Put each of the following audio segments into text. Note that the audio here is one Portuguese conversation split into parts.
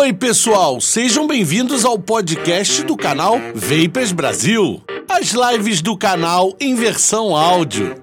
Oi, pessoal, sejam bem-vindos ao podcast do canal Vapers Brasil. As lives do canal em versão áudio.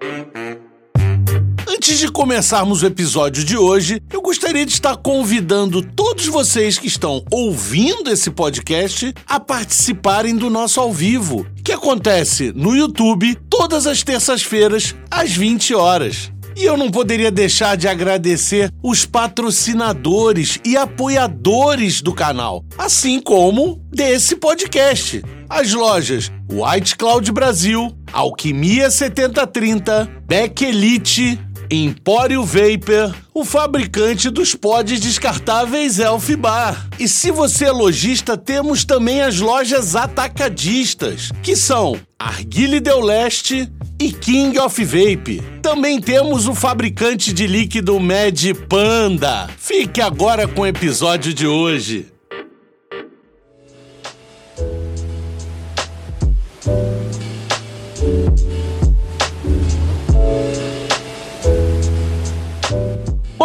Antes de começarmos o episódio de hoje, eu gostaria de estar convidando todos vocês que estão ouvindo esse podcast a participarem do nosso ao vivo, que acontece no YouTube todas as terças-feiras às 20 horas. E eu não poderia deixar de agradecer os patrocinadores e apoiadores do canal, assim como desse podcast. As lojas White Cloud Brasil, Alquimia 7030, Beck Elite, Empório Vapor, o fabricante dos pods descartáveis Elf Bar. E se você é lojista, temos também as lojas atacadistas, que são Arguile Del Leste e King of Vape. Também temos o fabricante de líquido Mad Panda. Fique agora com o episódio de hoje.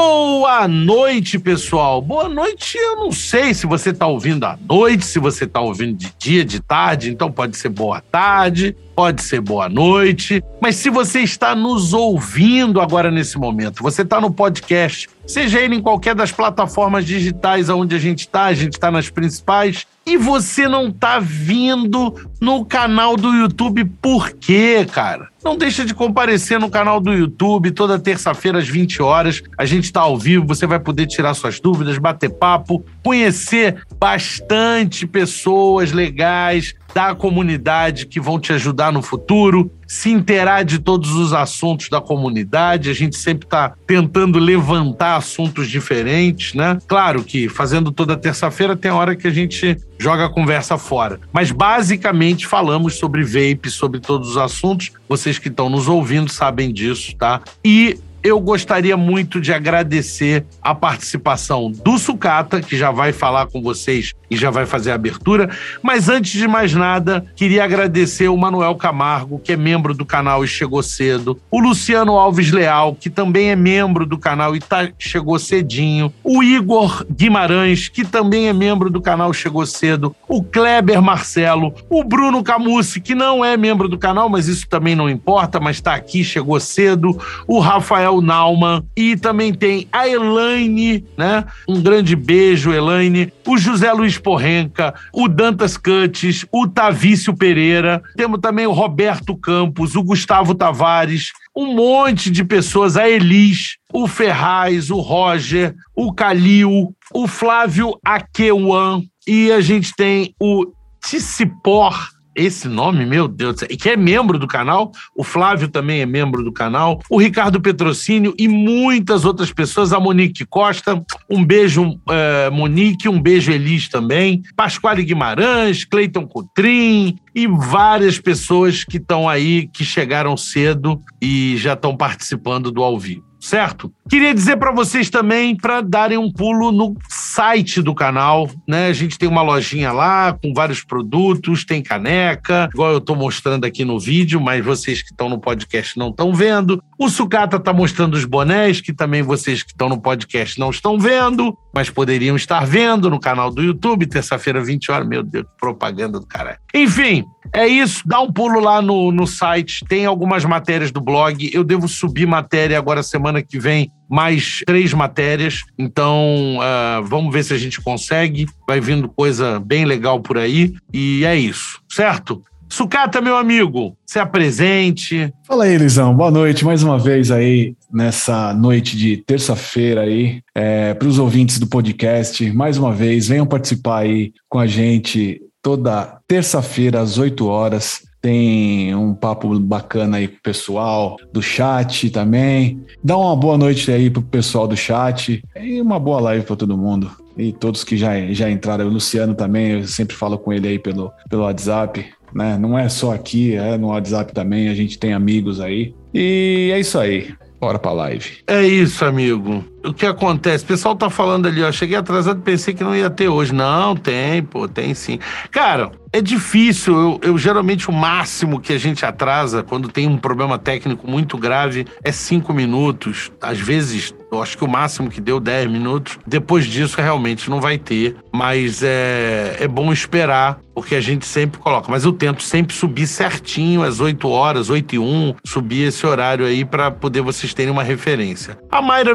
Boa noite, pessoal. Boa noite, eu não sei se você está ouvindo à noite, se você está ouvindo de dia, de tarde, então pode ser boa tarde, pode ser boa noite. Mas se você está nos ouvindo agora nesse momento, você está no podcast, seja ele em qualquer das plataformas digitais onde a gente está, a gente está nas principais, e você não está vindo no canal do YouTube, por quê, cara? Não deixa de comparecer no canal do YouTube toda terça-feira às 20 horas. A gente está ao vivo, você vai poder tirar suas dúvidas, bater papo, conhecer bastante pessoas legais, da comunidade que vão te ajudar no futuro, se inteirar de todos os assuntos da comunidade. A gente sempre está tentando levantar assuntos diferentes, né? Claro que fazendo toda terça-feira tem hora que a gente joga a conversa fora. Mas basicamente falamos sobre vape, sobre todos os assuntos. Vocês que estão nos ouvindo sabem disso, tá? E eu gostaria muito de agradecer a participação do Sucata, que já vai falar com vocês e já vai fazer a abertura. Mas antes de mais nada, queria agradecer o Manuel Camargo, que é membro do canal e chegou cedo, o Luciano Alves Leal, que também é membro do canal e tá, chegou cedinho, o Igor Guimarães, que também é membro do canal chegou cedo, o Kleber Marcelo, o Bruno Camucci, que não é membro do canal, mas isso também não importa, mas está aqui, chegou cedo, o Rafael Nauman e também tem a Elaine, né? Um grande beijo, Elaine, o José Luiz Porrenca, o Dantas Cantes, o Tavício Pereira, temos também o Roberto Campos, o Gustavo Tavares, um monte de pessoas, a Elis, o Ferraz, o Roger, o Calil, o Flávio Aqueuan, e a gente tem o Tissipor, esse nome, meu Deus, e que é membro do canal, o Flávio também é membro do canal, o Ricardo Petrocínio e muitas outras pessoas, a Monique Costa, um beijo é, Monique, um beijo Elis também, Pasquale Guimarães, Cleiton Coutrin e várias pessoas que estão aí, que chegaram cedo e já estão participando do ao vivo certo? Queria dizer para vocês também para darem um pulo no site do canal, né? A gente tem uma lojinha lá com vários produtos, tem caneca, igual eu estou mostrando aqui no vídeo, mas vocês que estão no podcast não estão vendo. O Sucata está mostrando os bonés, que também vocês que estão no podcast não estão vendo, mas poderiam estar vendo no canal do YouTube, terça-feira, 20 horas. Meu Deus, propaganda do caralho. Enfim, é isso. Dá um pulo lá no, no site, tem algumas matérias do blog. Eu devo subir matéria agora semana que vem, mais três matérias. Então, uh, vamos ver se a gente consegue. Vai vindo coisa bem legal por aí. E é isso, certo? Sucata, meu amigo, se apresente. Fala aí, Elisão. Boa noite mais uma vez aí nessa noite de terça-feira aí. É, Para os ouvintes do podcast, mais uma vez, venham participar aí com a gente toda terça-feira às 8 horas. Tem um papo bacana aí com o pessoal do chat também. Dá uma boa noite aí pro pessoal do chat e uma boa live para todo mundo. E todos que já, já entraram, o Luciano também, eu sempre falo com ele aí pelo, pelo WhatsApp né? Não é só aqui, é no WhatsApp também, a gente tem amigos aí. E é isso aí. Bora pra live. É isso, amigo. O que acontece? O pessoal tá falando ali, ó. Cheguei atrasado, pensei que não ia ter hoje. Não, tem, pô, tem sim. Cara, é difícil. Eu, eu, geralmente o máximo que a gente atrasa quando tem um problema técnico muito grave é cinco minutos. Às vezes, eu acho que o máximo que deu 10 minutos. Depois disso, realmente não vai ter. Mas é, é bom esperar, porque a gente sempre coloca. Mas eu tento sempre subir certinho às 8 horas, 8 e 1, subir esse horário aí para poder vocês terem uma referência. A Mayra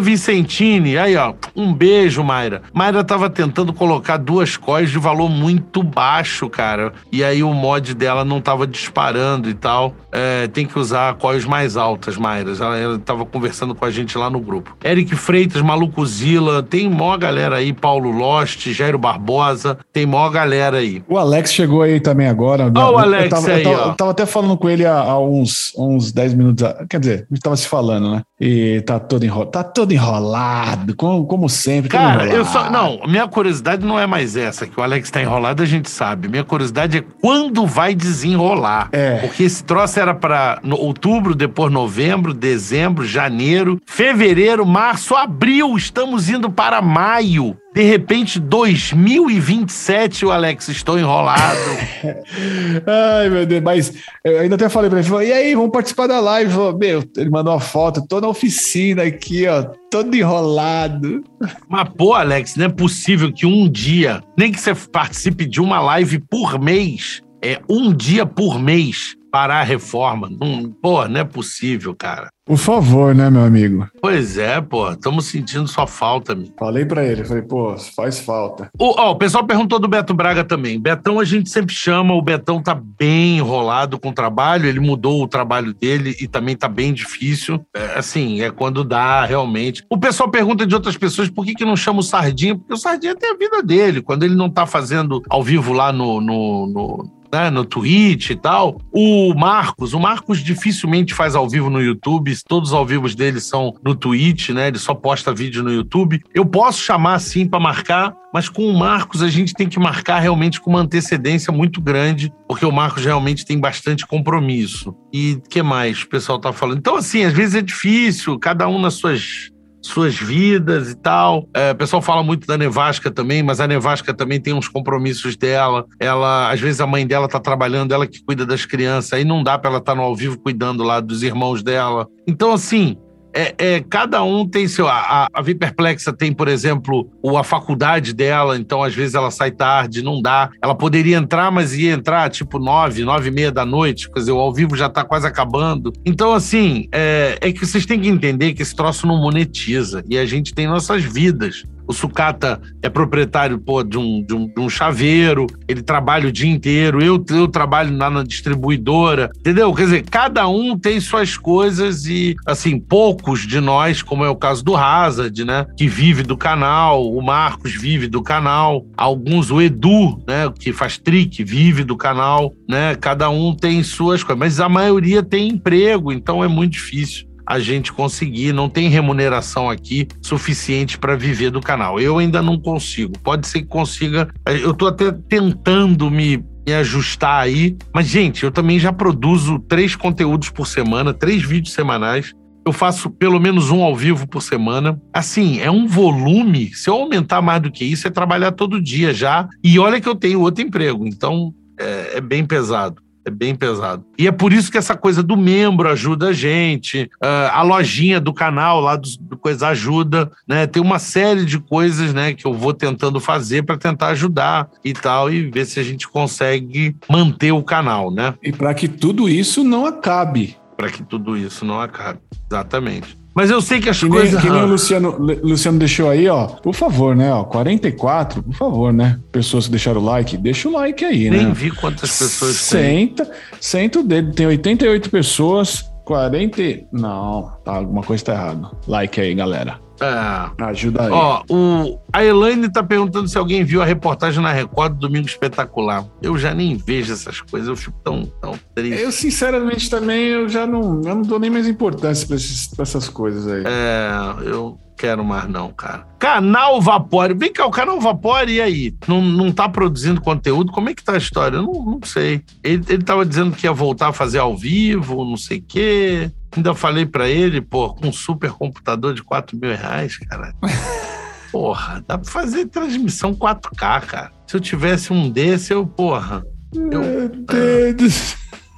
Vicentini, aí ó, um beijo, Mayra. Mayra tava tentando colocar duas cois de valor muito baixo, cara e aí o mod dela não tava disparando e tal. É, tem que usar coils mais altas, Mayras. Ela, ela tava conversando com a gente lá no grupo. Eric Freitas, Maluco Zila, tem mó galera aí, Paulo Lost, Jairo Barbosa, tem mó galera aí. O Alex chegou aí também agora. Ó, o Alex eu tava, aí, eu tava, eu tava até falando com ele há, há, uns, uns 10 minutos, quer dizer, a gente tava se falando, né? E tá todo enrolado, tá todo enrolado, como, como sempre. Cara, eu só. Não, minha curiosidade não é mais essa, que o Alex tá enrolado, a gente sabe. Minha curiosidade é quando vai desenrolar. É. Porque esse troço era para outubro, depois novembro, dezembro, janeiro, fevereiro, março, abril. Estamos indo para maio. De repente, 2027, o Alex, estou enrolado. Ai, meu Deus, mas eu ainda até falei para ele, e aí, vamos participar da live? Meu, ele mandou uma foto, tô na oficina aqui, ó, todo enrolado. Mas, pô, Alex, não é possível que um dia, nem que você participe de uma live por mês, é um dia por mês, parar a reforma. Não, pô, não é possível, cara. Por favor, né, meu amigo? Pois é, pô, estamos sentindo sua falta, amigo. Falei para ele, falei, pô, faz falta. O, ó, o pessoal perguntou do Beto Braga também. Betão a gente sempre chama, o Betão tá bem enrolado com o trabalho, ele mudou o trabalho dele e também tá bem difícil. É, assim, é quando dá realmente. O pessoal pergunta de outras pessoas por que, que não chama o Sardinha, porque o Sardinha tem a vida dele. Quando ele não tá fazendo ao vivo lá no, no, no né, no Twitch e tal. O Marcos, o Marcos dificilmente faz ao vivo no YouTube, todos os ao vivos dele são no Twitch, né? Ele só posta vídeo no YouTube. Eu posso chamar assim para marcar, mas com o Marcos a gente tem que marcar realmente com uma antecedência muito grande, porque o Marcos realmente tem bastante compromisso. E que mais o pessoal tá falando? Então assim, às vezes é difícil, cada um nas suas suas vidas e tal. É, o pessoal fala muito da Nevasca também, mas a Nevasca também tem uns compromissos dela. Ela, às vezes, a mãe dela tá trabalhando, ela que cuida das crianças, aí não dá para ela estar tá no ao vivo cuidando lá dos irmãos dela. Então, assim, é, é, cada um tem seu. A, a Viperplexa tem, por exemplo, o, a faculdade dela, então às vezes ela sai tarde, não dá. Ela poderia entrar, mas ia entrar tipo nove, nove e meia da noite, quer dizer, o ao vivo já tá quase acabando. Então, assim, é, é que vocês têm que entender que esse troço não monetiza e a gente tem nossas vidas. O Sucata é proprietário pô, de, um, de, um, de um chaveiro, ele trabalha o dia inteiro, eu, eu trabalho lá na distribuidora, entendeu? Quer dizer, cada um tem suas coisas e, assim, poucos de nós, como é o caso do Hazard, né, que vive do canal, o Marcos vive do canal, alguns, o Edu, né, que faz trick, vive do canal, né, cada um tem suas coisas, mas a maioria tem emprego, então é muito difícil a gente conseguir, não tem remuneração aqui suficiente para viver do canal. Eu ainda não consigo. Pode ser que consiga. Eu estou até tentando me ajustar aí. Mas, gente, eu também já produzo três conteúdos por semana, três vídeos semanais. Eu faço pelo menos um ao vivo por semana. Assim, é um volume. Se eu aumentar mais do que isso, é trabalhar todo dia já. E olha que eu tenho outro emprego. Então, é, é bem pesado. É bem pesado. E é por isso que essa coisa do membro ajuda a gente, uh, a lojinha do canal lá do, do, Coisa ajuda, né? Tem uma série de coisas, né, que eu vou tentando fazer para tentar ajudar e tal, e ver se a gente consegue manter o canal, né? E para que tudo isso não acabe. Para que tudo isso não acabe. Exatamente. Mas eu sei que as que coisas. Nem, que nem o Luciano, Luciano deixou aí, ó. Por favor, né? Ó, 44, por favor, né? Pessoas que deixaram o like, deixa o like aí, Nem né? Nem vi quantas pessoas senta, tem. Senta o dedo, tem 88 pessoas, 40. Não, tá, alguma coisa tá errada. Like aí, galera. É. Ajuda aí. Ó, o, a Elaine tá perguntando se alguém viu a reportagem na Record do Domingo Espetacular. Eu já nem vejo essas coisas, eu fico tão, tão triste. Eu, sinceramente, também, eu já não, eu não dou nem mais importância pra, esses, pra essas coisas aí. É, eu quero mais não, cara. Canal Vapore. Vem cá, o Canal Vapore, e aí? Não, não tá produzindo conteúdo? Como é que tá a história? Eu não, não sei. Ele, ele tava dizendo que ia voltar a fazer ao vivo, não sei o quê. Ainda falei pra ele, pô, com um super computador de 4 mil reais, cara. Porra, dá pra fazer transmissão 4K, cara. Se eu tivesse um desse, eu, porra. Eu, Meu Deus.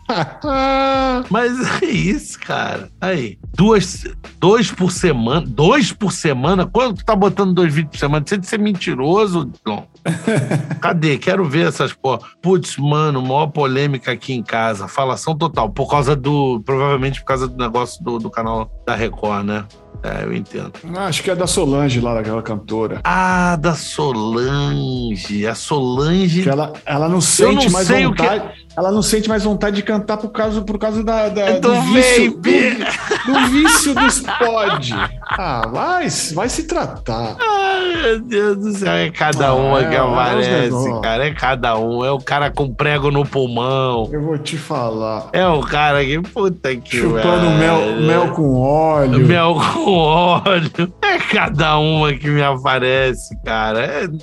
Mas é isso, cara. Aí, duas, dois por semana. Dois por semana? Quando tu tá botando dois vídeos por semana? Você de ser mentiroso, Dom. Cadê? Quero ver essas porra. Putz, mano, maior polêmica aqui em casa. Falação total. Por causa do. Provavelmente por causa do negócio do, do canal da Record, né? É, eu entendo. Acho que é da Solange lá, daquela cantora. Ah, da Solange. A Solange. Que ela, ela não sente não mais vontade. Ela não sente mais vontade de cantar por causa, por causa da, da- Do vício. vape. Do, do vício dos pod. Ah, vai, vai se tratar. Ai, meu Deus do céu. É cada Ah, uma é, que é aparece, cara. É cada um. É o cara com prego no pulmão. Eu vou te falar. É o cara que. Puta que. Chupando mel, mel com óleo. Mel com óleo. É cada uma que me aparece, cara.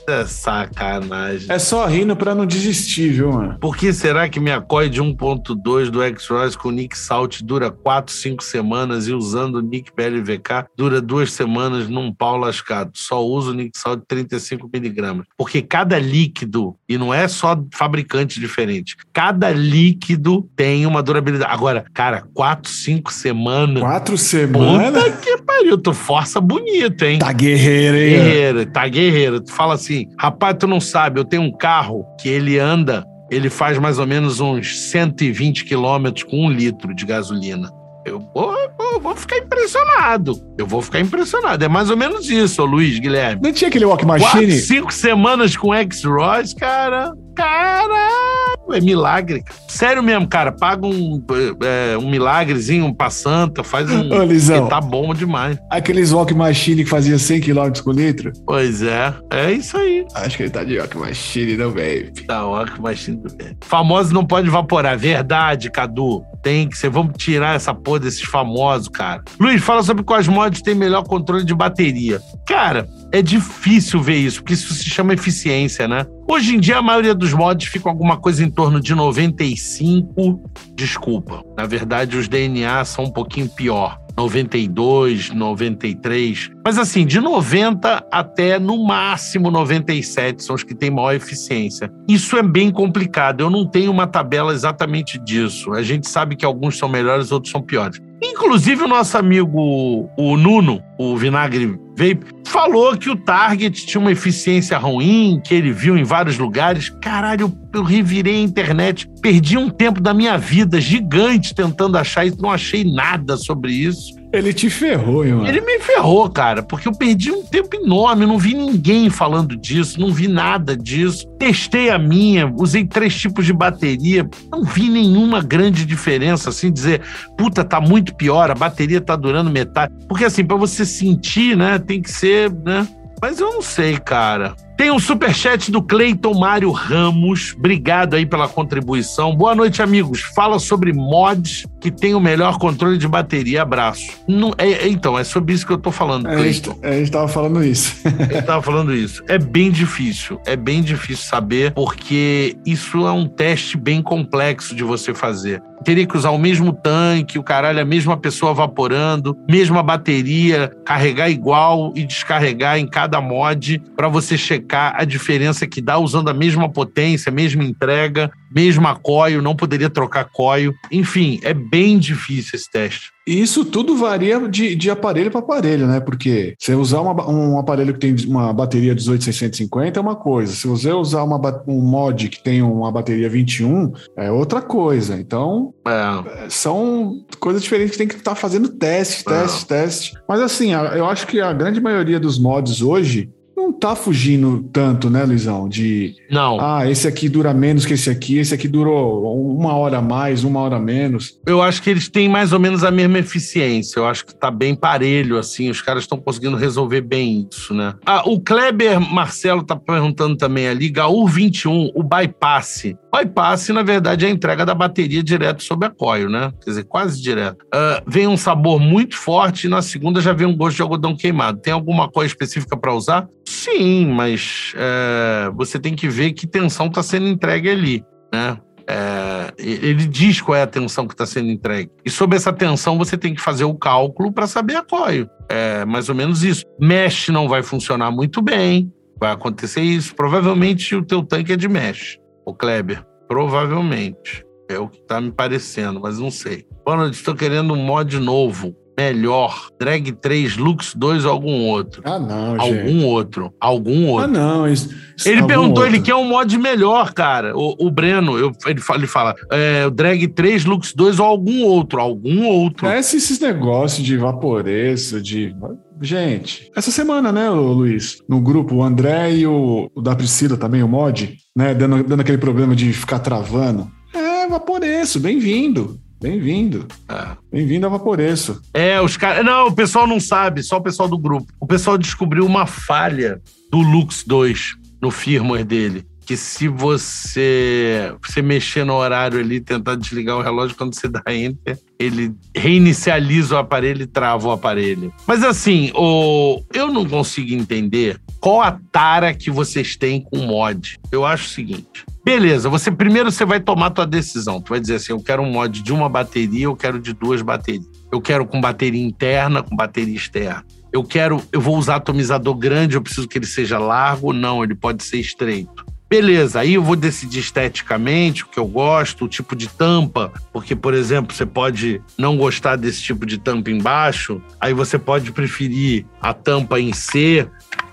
É sacanagem. É só rindo pra não desistir, viu, mano? Por que será que minha COI de 1.2 do X-Royce com Nick Salt dura 4, 5 semanas e usando o Nick PLVK dura duas semanas num pau lascado? Só uso o Nick Salt de 35mg. Porque cada líquido, e não é só fabricante diferente, cada líquido tem uma durabilidade. Agora, cara, 4, 5 semanas. Quatro semanas. Puta que pariu, tu força bonito, hein? Tá guerreiro, hein? Guerreiro, tá guerreiro. Tu fala assim, rapaz, tu não sabe, eu tenho um carro que ele anda, ele faz mais ou menos uns 120 quilômetros com um litro de gasolina. Eu vou, vou, vou ficar impressionado. Eu vou ficar impressionado. É mais ou menos isso, Luiz Guilherme. Não tinha aquele Walk Quatro, Machine? cinco semanas com X-Royce, cara. Caralho, é milagre. Sério mesmo, cara. Paga um, é, um milagrezinho pra santa, faz um. Ô, Lisão. que tá bom demais. Aqueles Walk Machine que fazia 100 km por litro? Pois é, é isso aí. Acho que ele tá de Walk Machine, não, baby. Tá mas tudo bem. Famoso não pode evaporar. Verdade, Cadu. Tem que ser. Vamos tirar essa porra desses famosos, cara. Luiz, fala sobre quais mods tem melhor controle de bateria. Cara, é difícil ver isso, porque isso se chama eficiência, né? Hoje em dia, a maioria dos mods ficam alguma coisa em torno de 95. Desculpa. Na verdade, os DNA são um pouquinho pior. 92, 93. Mas assim, de 90 até no máximo 97 são os que têm maior eficiência. Isso é bem complicado. Eu não tenho uma tabela exatamente disso. A gente sabe que alguns são melhores, outros são piores. Inclusive, o nosso amigo, o Nuno, o Vinagre Vape, falou que o Target tinha uma eficiência ruim, que ele viu em vários lugares. Caralho, eu, revirei a internet, perdi um tempo da minha vida gigante tentando achar isso, não achei nada sobre isso. Ele te ferrou, mano? Ele me ferrou, cara, porque eu perdi um tempo enorme, não vi ninguém falando disso, não vi nada disso. Testei a minha, usei três tipos de bateria, não vi nenhuma grande diferença, assim, dizer, puta, tá muito pior, a bateria tá durando metade. Porque, assim, pra você sentir, né, tem que ser, né? Mas eu não sei, cara. Tem um superchat do Cleiton Mário Ramos. Obrigado aí pela contribuição. Boa noite, amigos. Fala sobre mods que tem o melhor controle de bateria. Abraço. Não, é, é- então, é sobre isso que eu tô falando, Cleiton. a gente tava falando isso. Eu tava falando isso. É bem difícil. É bem difícil saber, porque isso é um teste bem complexo de você fazer. Teria que usar o mesmo tanque, o caralho, a mesma pessoa vaporando, mesma bateria, carregar igual e descarregar em cada mod para você checar a diferença que dá usando a mesma potência, mesma entrega, mesma coil, não poderia trocar coil. Enfim, é bem difícil esse teste. E isso tudo varia de, de aparelho para aparelho, né? Porque se você usar uma- um aparelho que tem uma bateria 18650 é uma coisa. Se você usar uma um mod que tem uma bateria 21, é outra coisa. Então, É, é, são coisas diferentes que tem que estar fazendo teste, teste, teste. Mas assim, eu acho que a grande maioria dos mods hoje não tá fugindo tanto, né, Luizão? De não. ah, esse aqui dura menos que esse aqui, esse aqui durou uma hora mais, uma hora menos. Eu acho que eles têm mais ou menos a mesma eficiência. Eu acho que tá bem parelho, assim. Os caras estão conseguindo resolver bem isso, né? Ah, o Kleber Marcelo tá perguntando também ali, Gaur 21, o bypass. Bypass, na verdade, é a entrega da bateria direto sobre a coil, né? Quer dizer, quase direto. Ah, vem um sabor muito forte e na segunda já vem um gosto de algodão queimado. Tem alguma coisa específica para usar? Sim, mas é, você tem que ver que tensão está sendo entregue ali, né? É, ele diz qual é a tensão que está sendo entregue. E sobre essa tensão você tem que fazer o cálculo para saber a coio. É mais ou menos isso. Mesh não vai funcionar muito bem, vai acontecer isso. Provavelmente o teu tanque é de mesh, o Kleber. Provavelmente. É o que está me parecendo, mas não sei. Mano, estou querendo um mod novo melhor. Drag 3, Lux 2 ou algum outro. Ah, não, algum gente. outro. Algum outro. Ah, não. Isso, isso ele perguntou, outro. ele quer um mod melhor, cara. O, o Breno, eu, ele fala, ele fala é, Drag 3, Lux 2 ou algum outro. Algum outro. É esses, negócios de vaporeço, de. Gente, essa semana, né, Luiz? No grupo, o André e o, o da Priscila também, o mod, né? Dando, dando aquele problema de ficar travando. É, vaporeço, bem-vindo. Bem-vindo. É. Bem-vindo a Vaporeço. É, os caras. Não, o pessoal não sabe, só o pessoal do grupo. O pessoal descobriu uma falha do Lux 2 no firmware dele. Que se você, você mexer no horário ali, tentar desligar o relógio, quando você dá enter, ele reinicializa o aparelho e trava o aparelho. Mas assim, o, eu não consigo entender qual a tara que vocês têm com mod. Eu acho o seguinte. Beleza, você primeiro você vai tomar tua decisão. Tu vai dizer assim: eu quero um mod de uma bateria, eu quero de duas baterias. Eu quero com bateria interna, com bateria externa. Eu quero, eu vou usar atomizador grande, eu preciso que ele seja largo, não, ele pode ser estreito. Beleza, aí eu vou decidir esteticamente o que eu gosto, o tipo de tampa, porque, por exemplo, você pode não gostar desse tipo de tampa embaixo, aí você pode preferir a tampa em C,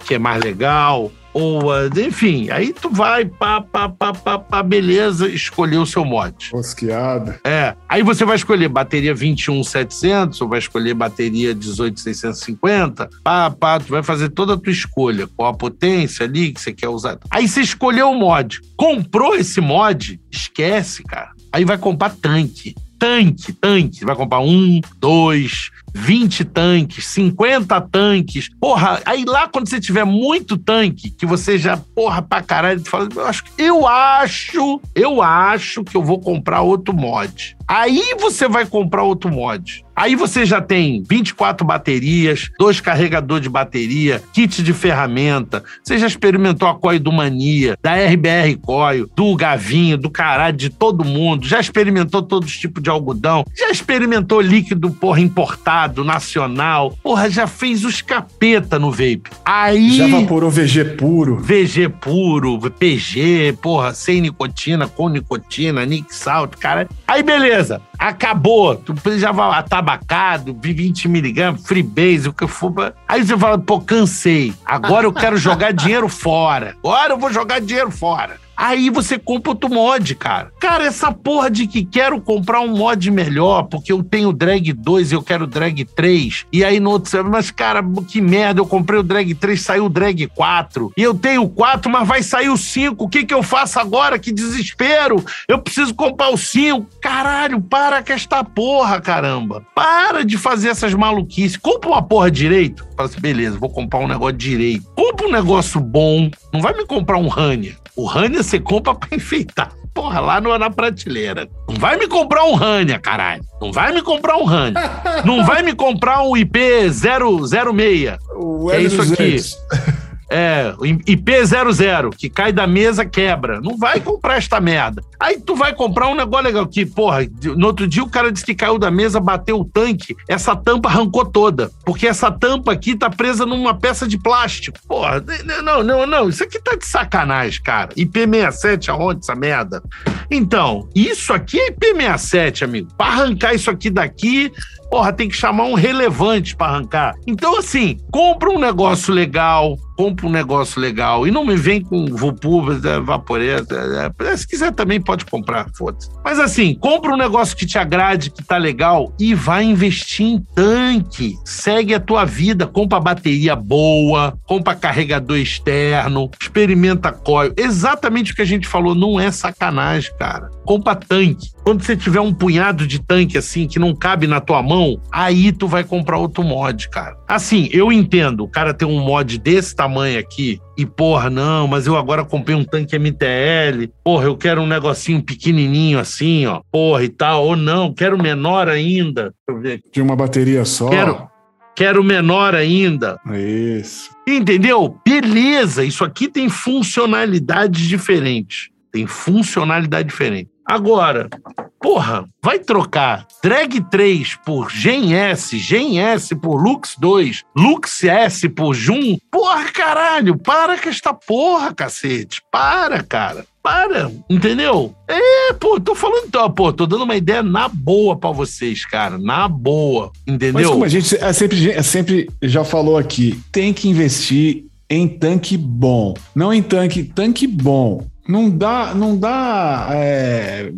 que é mais legal, ou, enfim, aí tu vai, pá, pá, pá, pá, pá, beleza, escolher o seu mod. Rosqueada. É, aí você vai escolher bateria 21700 ou vai escolher bateria 18650, pá, pá, tu vai fazer toda a tua escolha, qual a potência ali que você quer usar. Aí você escolheu o mod, comprou esse mod, esquece, cara. Aí vai comprar tanque. Tanque, tanque. Vai comprar um, dois, 20 tanques, 50 tanques. Porra, aí lá quando você tiver muito tanque, que você já, porra, pra caralho, tu fala, eu acho, eu acho, eu acho que eu vou comprar outro mod. Aí você vai comprar outro mod. Aí você já tem 24 baterias, dois carregadores de bateria, kit de ferramenta. Você já experimentou a coil do Mania, da RBR Coil, do Gavinho, do caralho, de todo mundo. Já experimentou todos os tipos de algodão. Já experimentou líquido, porra, importado, nacional. Porra, já fez os capeta no vape. Aí... Já vaporou VG puro. VG puro, PG, porra, sem nicotina, com nicotina, Nick Salt, cara. Aí beleza, acabou. Tu já vai atabacado, 20 miligramas, freebase, o que for. Aí você fala, pô, cansei. Agora eu quero jogar dinheiro fora. Agora eu vou jogar dinheiro fora. Aí você compra outro mod, cara. Cara, essa porra de que quero comprar um mod melhor, porque eu tenho drag 2 e eu quero drag 3. E aí no outro, mas cara, que merda, eu comprei o drag 3, saiu o drag 4. E eu tenho o 4, mas vai sair o 5. O que que eu faço agora? Que desespero. Eu preciso comprar o 5. Caralho, para com esta porra, caramba. Para de fazer essas maluquices. Compra uma porra direito. Fala assim, beleza, vou comprar um negócio direito. Compra um negócio bom. Não vai me comprar um Rania. O Rania você compra pra enfeitar. Porra, lá no, na prateleira. Não vai me comprar um Rania, caralho. Não vai me comprar um Rania. Não vai me comprar um IP 006. O é isso aqui. L200. É, o IP00, que cai da mesa, quebra. Não vai comprar esta merda. Aí tu vai comprar um negócio legal que, porra, no outro dia o cara disse que caiu da mesa, bateu o tanque, essa tampa arrancou toda. Porque essa tampa aqui tá presa numa peça de plástico. Porra, não, não, não, isso aqui tá de sacanagem, cara. IP67 aonde essa merda? Então, isso aqui é IP67, amigo. Pra arrancar isso aqui daqui, porra, tem que chamar um relevante para arrancar. Então, assim, compra um negócio legal, compra um negócio legal e não me vem com Vupu, Vaporeta. É, se quiser também pode comprar, foda-se. Mas assim, compra um negócio que te agrade, que tá legal e vai investir em tanque. Segue a tua vida, compra bateria boa, compra carregador externo, experimenta coil. Exatamente o que a gente falou, não é sacanagem, cara. Compra tanque. Quando você tiver um punhado de tanque assim que não cabe na tua mão, aí tu vai comprar outro mod, cara. Assim, eu entendo, o cara tem um mod desse tamanho aqui e porra, não, mas eu agora comprei um tanque MTL, porra, eu quero um negocinho pequenininho assim, ó, porra e tal, ou não, quero menor ainda. Deixa eu ver aqui. De uma bateria só. Quero. Quero menor ainda. Isso. Entendeu? Beleza, isso aqui tem funcionalidades diferentes. Tem funcionalidade diferente. Agora, porra, vai trocar Drag 3 por Gen S, Gen S por Lux 2, Lux S por Jun? Porra, caralho, para com esta porra, cacete. Para, cara. Para, entendeu? É, pô, tô falando, então, pô, tô dando uma ideia na boa para vocês, cara, na boa, entendeu? Mas como a gente é sempre, é sempre já falou aqui, tem que investir em tanque bom, não em tanque, tanque bom. Não dá, não dá. É...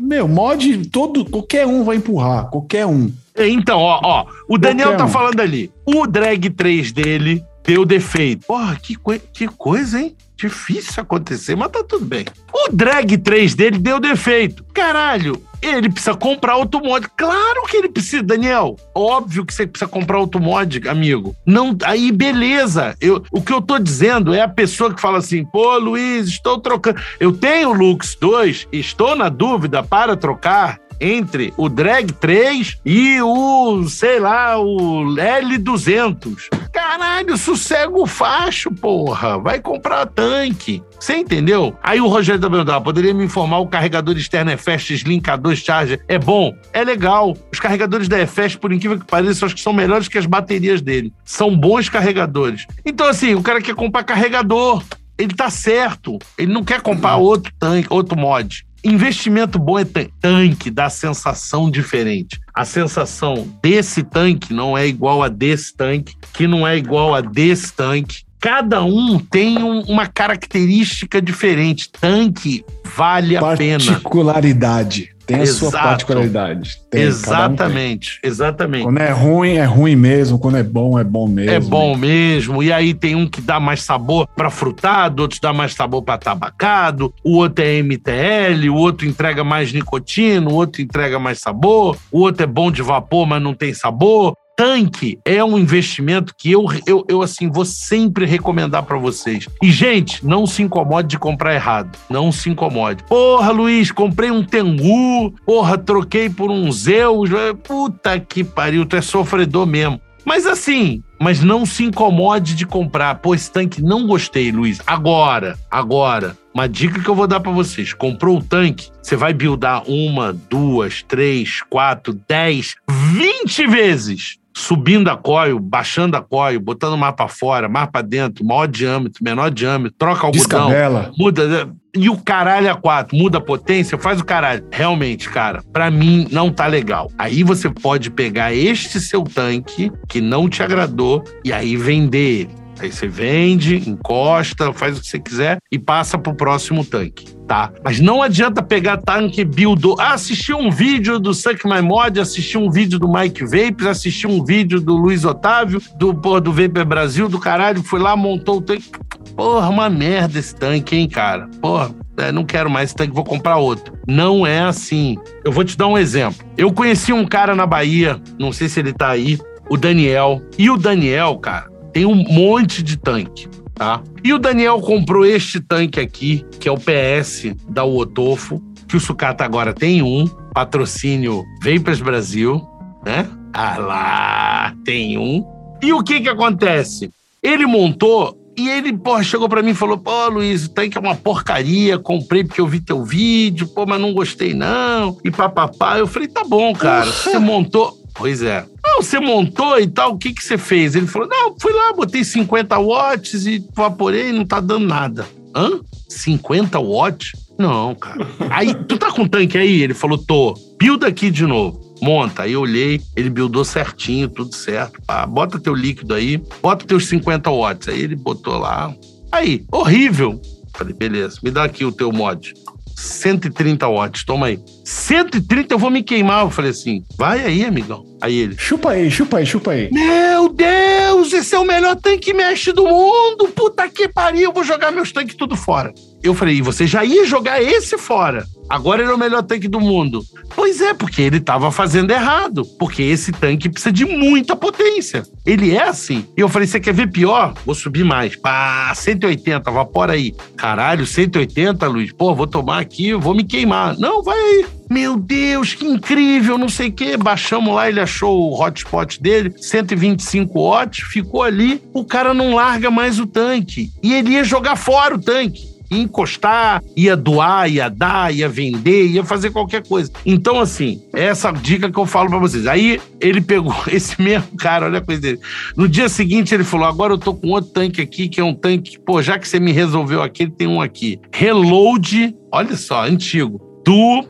Meu, mod todo, qualquer um vai empurrar, qualquer um. Então, ó, ó, o Daniel qualquer tá um. falando ali. O drag 3 dele deu defeito. Porra, que, que coisa, hein? Difícil acontecer, mas tá tudo bem. O drag 3 dele deu defeito. Caralho, ele precisa comprar outro mod. Claro que ele precisa, Daniel. Óbvio que você precisa comprar outro mod, amigo. Não, aí beleza. Eu, o que eu tô dizendo é a pessoa que fala assim: "Pô, Luiz, estou trocando. Eu tenho o Lux 2, estou na dúvida para trocar entre o Drag 3 e o, sei lá, o L200. Caralho, sossego facho, porra. Vai comprar tanque. Você entendeu? Aí o Rogério da perguntou: poderia me informar o carregador externo EFEST Slim K2 Charger? É bom? É legal. Os carregadores da EFEST, por incrível que pareça, acho que são melhores que as baterias dele. São bons carregadores. Então, assim, o cara quer comprar carregador. Ele tá certo. Ele não quer comprar outro tanque, outro mod. Investimento bom é tanque, dá sensação diferente. A sensação desse tanque não é igual a desse tanque, que não é igual a desse tanque. Cada um tem um, uma característica diferente. Tanque vale a pena. Particularidade. Tem a Exato. sua particularidade. Tem, exatamente, um exatamente. Quando é ruim, é ruim mesmo. Quando é bom, é bom mesmo. É bom mesmo. E aí tem um que dá mais sabor para frutado, outro dá mais sabor para tabacado, o outro é MTL, o outro entrega mais nicotina, o outro entrega mais sabor, o outro é bom de vapor, mas não tem sabor tanque é um investimento que eu, eu, eu assim, vou sempre recomendar para vocês. E, gente, não se incomode de comprar errado. Não se incomode. Porra, Luiz, comprei um Tengu. Porra, troquei por um Zeus. Puta que pariu, tu é sofredor mesmo. Mas assim, mas não se incomode de comprar. Pô, esse tanque não gostei, Luiz. Agora, agora, uma dica que eu vou dar para vocês: comprou o tanque, você vai buildar uma, duas, três, quatro, dez, vinte vezes subindo a coil, baixando a coil, botando o mapa fora, mapa dentro, maior diâmetro, menor diâmetro, troca algodão, Descabela. muda e o caralho a quatro, muda a potência, faz o caralho. Realmente, cara, para mim não tá legal. Aí você pode pegar este seu tanque que não te agradou e aí vender ele. Aí você vende, encosta, faz o que você quiser e passa pro próximo tanque, tá? Mas não adianta pegar tanque build. Ah, assisti um vídeo do Suck My Mod, assisti um vídeo do Mike Vapes, assisti um vídeo do Luiz Otávio, do, porra, do Vapor Brasil, do caralho, foi lá, montou o tanque. Porra, uma merda esse tanque, hein, cara? Porra, é, não quero mais esse tanque, vou comprar outro. Não é assim. Eu vou te dar um exemplo. Eu conheci um cara na Bahia, não sei se ele tá aí, o Daniel. E o Daniel, cara, tem um monte de tanque, tá? E o Daniel comprou este tanque aqui, que é o PS da Uotofo, que o Sucata agora tem um, patrocínio Vapers Brasil, né? Ah lá, tem um. E o que que acontece? Ele montou e ele, pô, chegou para mim e falou: pô, Luiz, o tanque é uma porcaria, comprei porque eu vi teu vídeo, pô, mas não gostei não, e papapá. Eu falei: tá bom, cara, você montou. Pois é. Não, você montou e tal, o que, que você fez? Ele falou: não, fui lá, botei 50 watts e vaporei, não tá dando nada. Hã? 50 watts? Não, cara. Aí, tu tá com tanque aí? Ele falou: tô. Build aqui de novo. Monta. Aí eu olhei, ele buildou certinho, tudo certo. Pá, bota teu líquido aí, bota teus 50 watts. Aí ele botou lá. Aí, horrível. Falei, beleza, me dá aqui o teu mod. 130 watts, toma aí. 130 eu vou me queimar. Eu falei assim, vai aí, amigão. Aí ele. Chupa aí, chupa aí, chupa aí. Meu Deus, esse é o melhor tanque mesh do mundo. Puta que pariu, eu vou jogar meus tanques tudo fora. Eu falei, você já ia jogar esse fora. Agora ele é o melhor tanque do mundo. Pois é, porque ele estava fazendo errado. Porque esse tanque precisa de muita potência. Ele é assim. E eu falei: você quer ver pior? Vou subir mais. Pá, 180, vapora aí. Caralho, 180, Luiz. Pô, vou tomar aqui, vou me queimar. Não, vai aí. Meu Deus, que incrível, não sei o quê. Baixamos lá, ele achou o hotspot dele, 125 watts, ficou ali. O cara não larga mais o tanque. E ele ia jogar fora o tanque. Ia encostar, ia doar, ia dar, ia vender, ia fazer qualquer coisa. Então, assim, essa dica que eu falo para vocês. Aí ele pegou esse mesmo cara, olha a coisa dele. No dia seguinte ele falou: agora eu tô com outro tanque aqui, que é um tanque, pô, já que você me resolveu aquele, tem um aqui. Reload, olha só, antigo, do,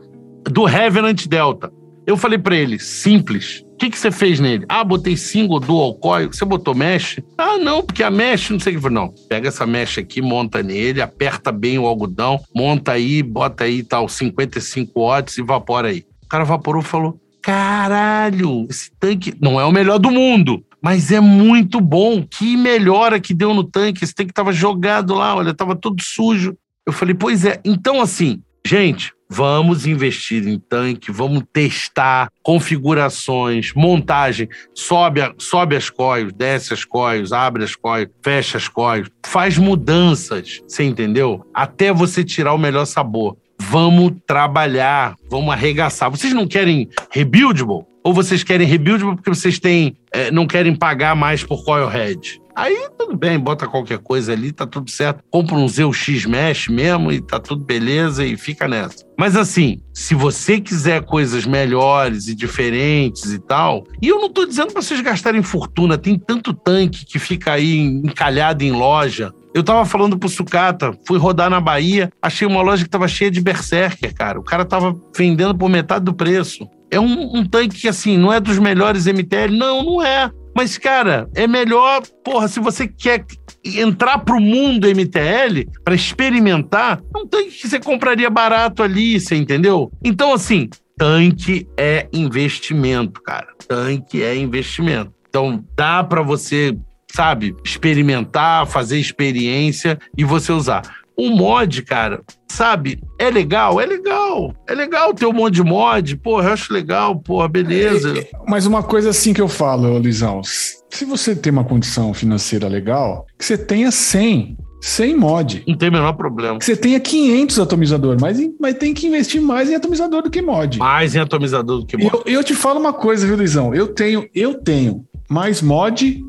do Revenant Delta. Eu falei para ele, simples. O que, que você fez nele? Ah, botei single dual coil. Você botou mesh? Ah, não, porque a mesh, não sei o que. Não, pega essa mesh aqui, monta nele, aperta bem o algodão, monta aí, bota aí tal, 55 watts e evapora aí. O cara evaporou e falou: caralho, esse tanque não é o melhor do mundo, mas é muito bom. Que melhora que deu no tanque. Esse tanque tava jogado lá, olha, tava todo sujo. Eu falei, pois é. Então, assim, gente, Vamos investir em tanque, vamos testar configurações, montagem, sobe, a, sobe as coios, desce as coios, abre as coios, fecha as coios, faz mudanças, você entendeu? Até você tirar o melhor sabor. Vamos trabalhar, vamos arregaçar. Vocês não querem rebuildable? Ou vocês querem rebuildable porque vocês têm, é, não querem pagar mais por coil head? Aí tudo bem, bota qualquer coisa ali, tá tudo certo. Compra um ZX Mesh mesmo e tá tudo beleza e fica nessa. Mas assim, se você quiser coisas melhores e diferentes e tal, e eu não tô dizendo para vocês gastarem fortuna, tem tanto tanque que fica aí encalhado em loja. Eu tava falando pro Sucata, fui rodar na Bahia, achei uma loja que tava cheia de berserker, cara. O cara tava vendendo por metade do preço. É um, um tanque que, assim, não é dos melhores MTL. Não, não é. Mas, cara, é melhor, porra, se você quer entrar pro mundo MTL para experimentar, é um tanque que você compraria barato ali, você entendeu? Então, assim, tanque é investimento, cara. Tanque é investimento. Então, dá para você, sabe, experimentar, fazer experiência e você usar. O mod, cara, sabe, é legal, é legal. É legal ter um monte de mod, porra, eu acho legal, porra, beleza. É, é, mas uma coisa assim que eu falo, Lisão, se você tem uma condição financeira legal, que você tenha 100 sem mod. Não tem o menor problema. Você tenha 500 atomizador, mas, mas tem que investir mais em atomizador do que mod. Mais em atomizador do que mod. Eu, eu te falo uma coisa, viu, Luizão? Eu tenho, eu tenho mais mod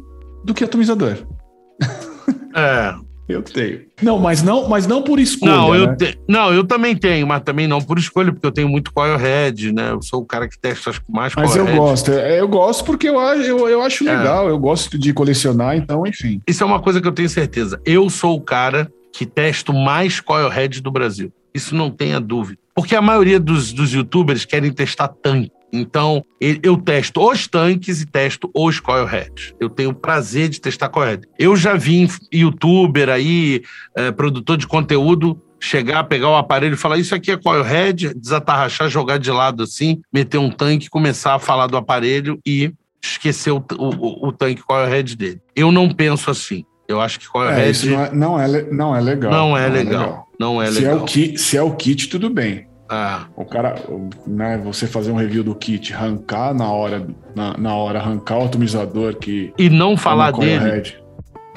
do que atomizador. É, eu tenho. Não, mas não, mas não por escolha. Não, eu né? te... não, eu também tenho, mas também não por escolha, porque eu tenho muito coilhead, né? Eu sou o cara que testa mais Mas eu gosto, é, eu gosto porque eu, eu, eu acho é. legal, é. eu gosto de colecionar, então, enfim. Isso é uma coisa que eu tenho certeza. Eu sou o cara que testo mais coilhead do Brasil. Isso não tenha dúvida. Porque a maioria dos, dos youtubers querem testar tanque. Então, eu testo os tanques e testo os coilheads. Eu tenho o prazer de testar coilhead. Eu já vi youtuber aí, é, produtor de conteúdo, chegar, pegar o aparelho e falar: Isso aqui é coilhead, desatarrachar, jogar de lado assim, meter um tanque, começar a falar do aparelho e esquecer o, o, o tanque coilhead dele. Eu não penso assim. Eu acho que coilhead. É, não, é, não, é, não é legal. Não é, não legal. é legal. Não é se legal. É o ki, se é o kit, tudo bem. Ah. O cara, né, você fazer um review do kit, arrancar na hora, na, na hora, arrancar o atomizador que. E não falar dele.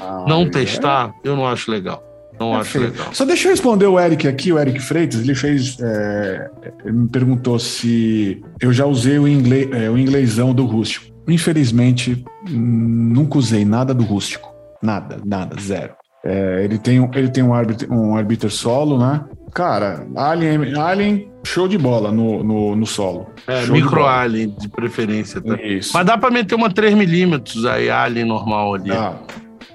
Ah, não é. testar, é... eu não acho legal. Não é acho feio. legal. Só deixa eu responder o Eric aqui, o Eric Freitas, ele fez. É, ele me perguntou se eu já usei o, inglês, é, o inglêsão do rústico. Infelizmente, nunca usei nada do rústico. Nada, nada, zero. É, ele tem, ele tem um, árbitro, um arbiter solo, né? Cara, Alien, Alien show de bola no, no, no solo. É, show micro de Alien de preferência. Tá? Isso. Mas dá para meter uma 3mm aí, Alien normal ali. Dá,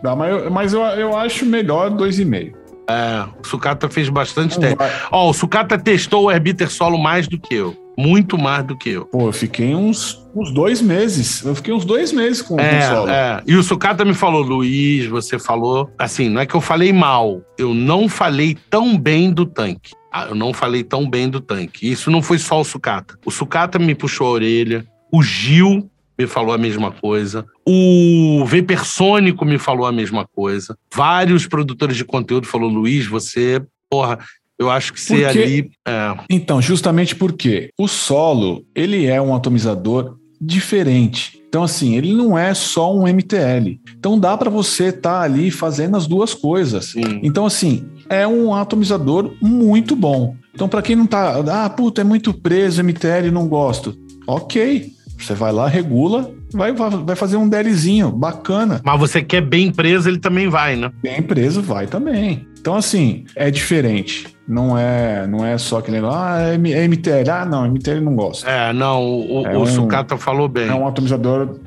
dá mas, eu, mas eu, eu acho melhor 2,5. É, o Sucata fez bastante teste. Ó, o Sucata testou o Herbiter solo mais do que eu. Muito mais do que eu. Pô, eu fiquei uns, uns dois meses. Eu fiquei uns dois meses com, é, com o solo. É. E o Sucata me falou, Luiz, você falou. Assim, não é que eu falei mal. Eu não falei tão bem do tanque. Ah, eu não falei tão bem do tanque. Isso não foi só o Sucata. O Sucata me puxou a orelha. O Gil me falou a mesma coisa. O Vapersônico me falou a mesma coisa. Vários produtores de conteúdo falou Luiz, você, porra, eu acho que ser ali. É... Então, justamente porque o solo ele é um atomizador diferente. Então, assim, ele não é só um MTL. Então, dá para você estar tá ali fazendo as duas coisas. Sim. Então, assim, é um atomizador muito bom. Então, para quem não tá, ah, puta, é muito preso, MTL, não gosto. Ok, você vai lá, regula vai, vai fazer um DLzinho bacana. Mas você quer bem preso, ele também vai, né? Bem preso, vai também. Então, assim, é diferente. Não é, não é só aquele negócio, ah, é, é MTL. Ah, não, MTL não gosta. É, não, o, é o um, Sucata falou bem. É um atomizador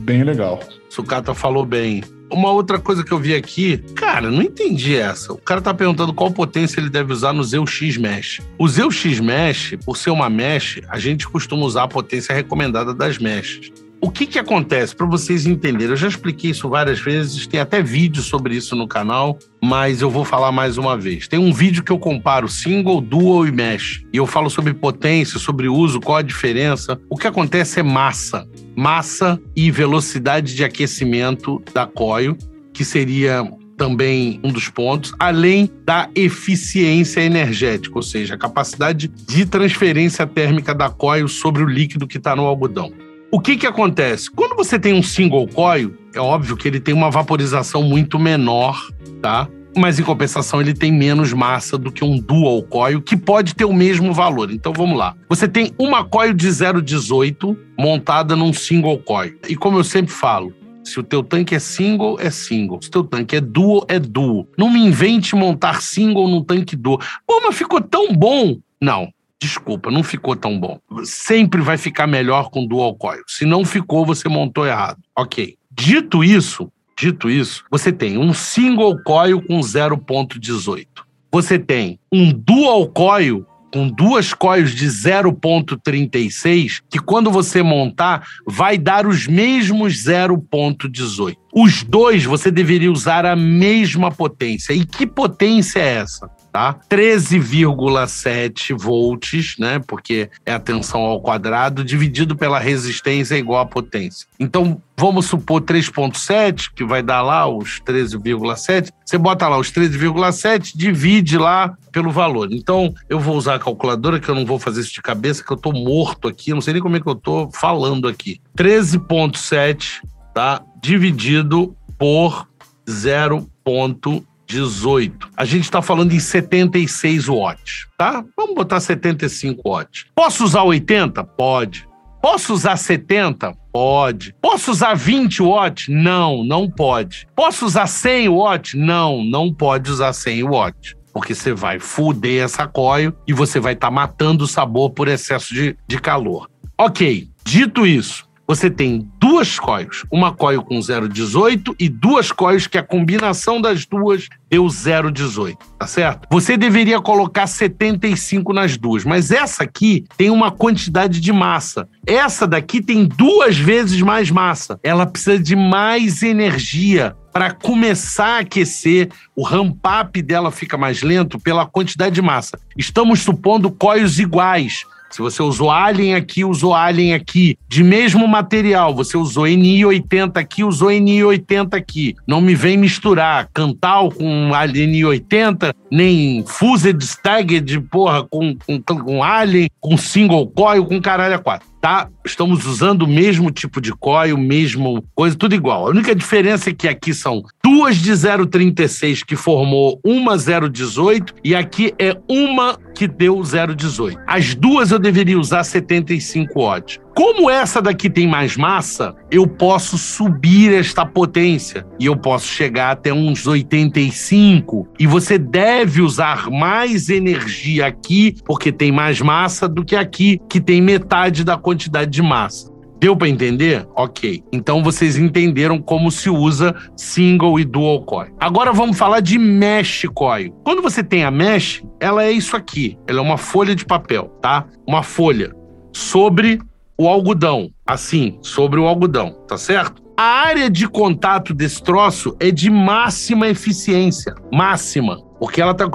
bem legal. Sucata falou bem. Uma outra coisa que eu vi aqui, cara, não entendi essa. O cara tá perguntando qual potência ele deve usar no Zeu X Mesh. O Zeu X Mesh, por ser uma mesh, a gente costuma usar a potência recomendada das meshes. O que que acontece para vocês entenderem? Eu já expliquei isso várias vezes, tem até vídeo sobre isso no canal, mas eu vou falar mais uma vez. Tem um vídeo que eu comparo single, dual e mesh, e eu falo sobre potência, sobre uso, qual a diferença. O que acontece é massa, massa e velocidade de aquecimento da coil, que seria também um dos pontos, além da eficiência energética, ou seja, a capacidade de transferência térmica da coil sobre o líquido que está no algodão. O que que acontece? Quando você tem um single coil, é óbvio que ele tem uma vaporização muito menor, tá? Mas em compensação ele tem menos massa do que um dual coil, que pode ter o mesmo valor. Então vamos lá. Você tem uma coil de 0,18 montada num single coil. E como eu sempre falo, se o teu tanque é single, é single. Se o teu tanque é duo, é duo. Não me invente montar single num tanque duo. Pô, mas ficou tão bom. Não, desculpa, não ficou tão bom. Sempre vai ficar melhor com dual coil. Se não ficou, você montou errado. Ok. Dito isso, dito isso, você tem um single coil com 0.18. Você tem um dual coil com duas coils de 0.36, que quando você montar, vai dar os mesmos 0.18. Os dois você deveria usar a mesma potência. E que potência é essa? Tá? 13,7 volts, né? Porque é a tensão ao quadrado, dividido pela resistência igual à potência. Então, vamos supor 3,7, que vai dar lá os 13,7. Você bota lá os 13,7, divide lá pelo valor. Então, eu vou usar a calculadora, que eu não vou fazer isso de cabeça, que eu tô morto aqui, não sei nem como é que eu tô falando aqui. 13,7, tá? Dividido por 0,7. 18. A gente está falando em 76 watts, tá? Vamos botar 75 watts. Posso usar 80? Pode. Posso usar 70? Pode. Posso usar 20 watts? Não, não pode. Posso usar 100 watts? Não, não pode usar 100 watts. Porque você vai fuder essa coil e você vai estar tá matando o sabor por excesso de, de calor. Ok, dito isso, você tem duas coils, uma coil com 0,18 e duas coils que a combinação das duas deu 0,18, tá certo? Você deveria colocar 75 nas duas, mas essa aqui tem uma quantidade de massa. Essa daqui tem duas vezes mais massa. Ela precisa de mais energia para começar a aquecer, o ramp-up dela fica mais lento pela quantidade de massa. Estamos supondo coils iguais. Se você usou Alien aqui, usou Alien aqui. De mesmo material, você usou NI80 aqui, usou NI80 aqui. Não me vem misturar Cantal com Alien 80, nem Fused Staggered, porra, com, com, com Alien, com Single Coil, com caralho a quatro tá? Estamos usando o mesmo tipo de coil, mesmo coisa, tudo igual. A única diferença é que aqui são duas de 0,36 que formou uma 0,18 e aqui é uma que deu 0,18. As duas eu deveria usar 75 watts. Como essa daqui tem mais massa, eu posso subir esta potência e eu posso chegar até uns 85. E você deve usar mais energia aqui, porque tem mais massa, do que aqui, que tem metade da quantidade de massa. Deu para entender? Ok. Então vocês entenderam como se usa single e dual coil. Agora vamos falar de mesh coil. Quando você tem a mesh, ela é isso aqui. Ela é uma folha de papel, tá? Uma folha sobre o algodão, assim, sobre o algodão, tá certo? A área de contato desse troço é de máxima eficiência, máxima, porque ela tá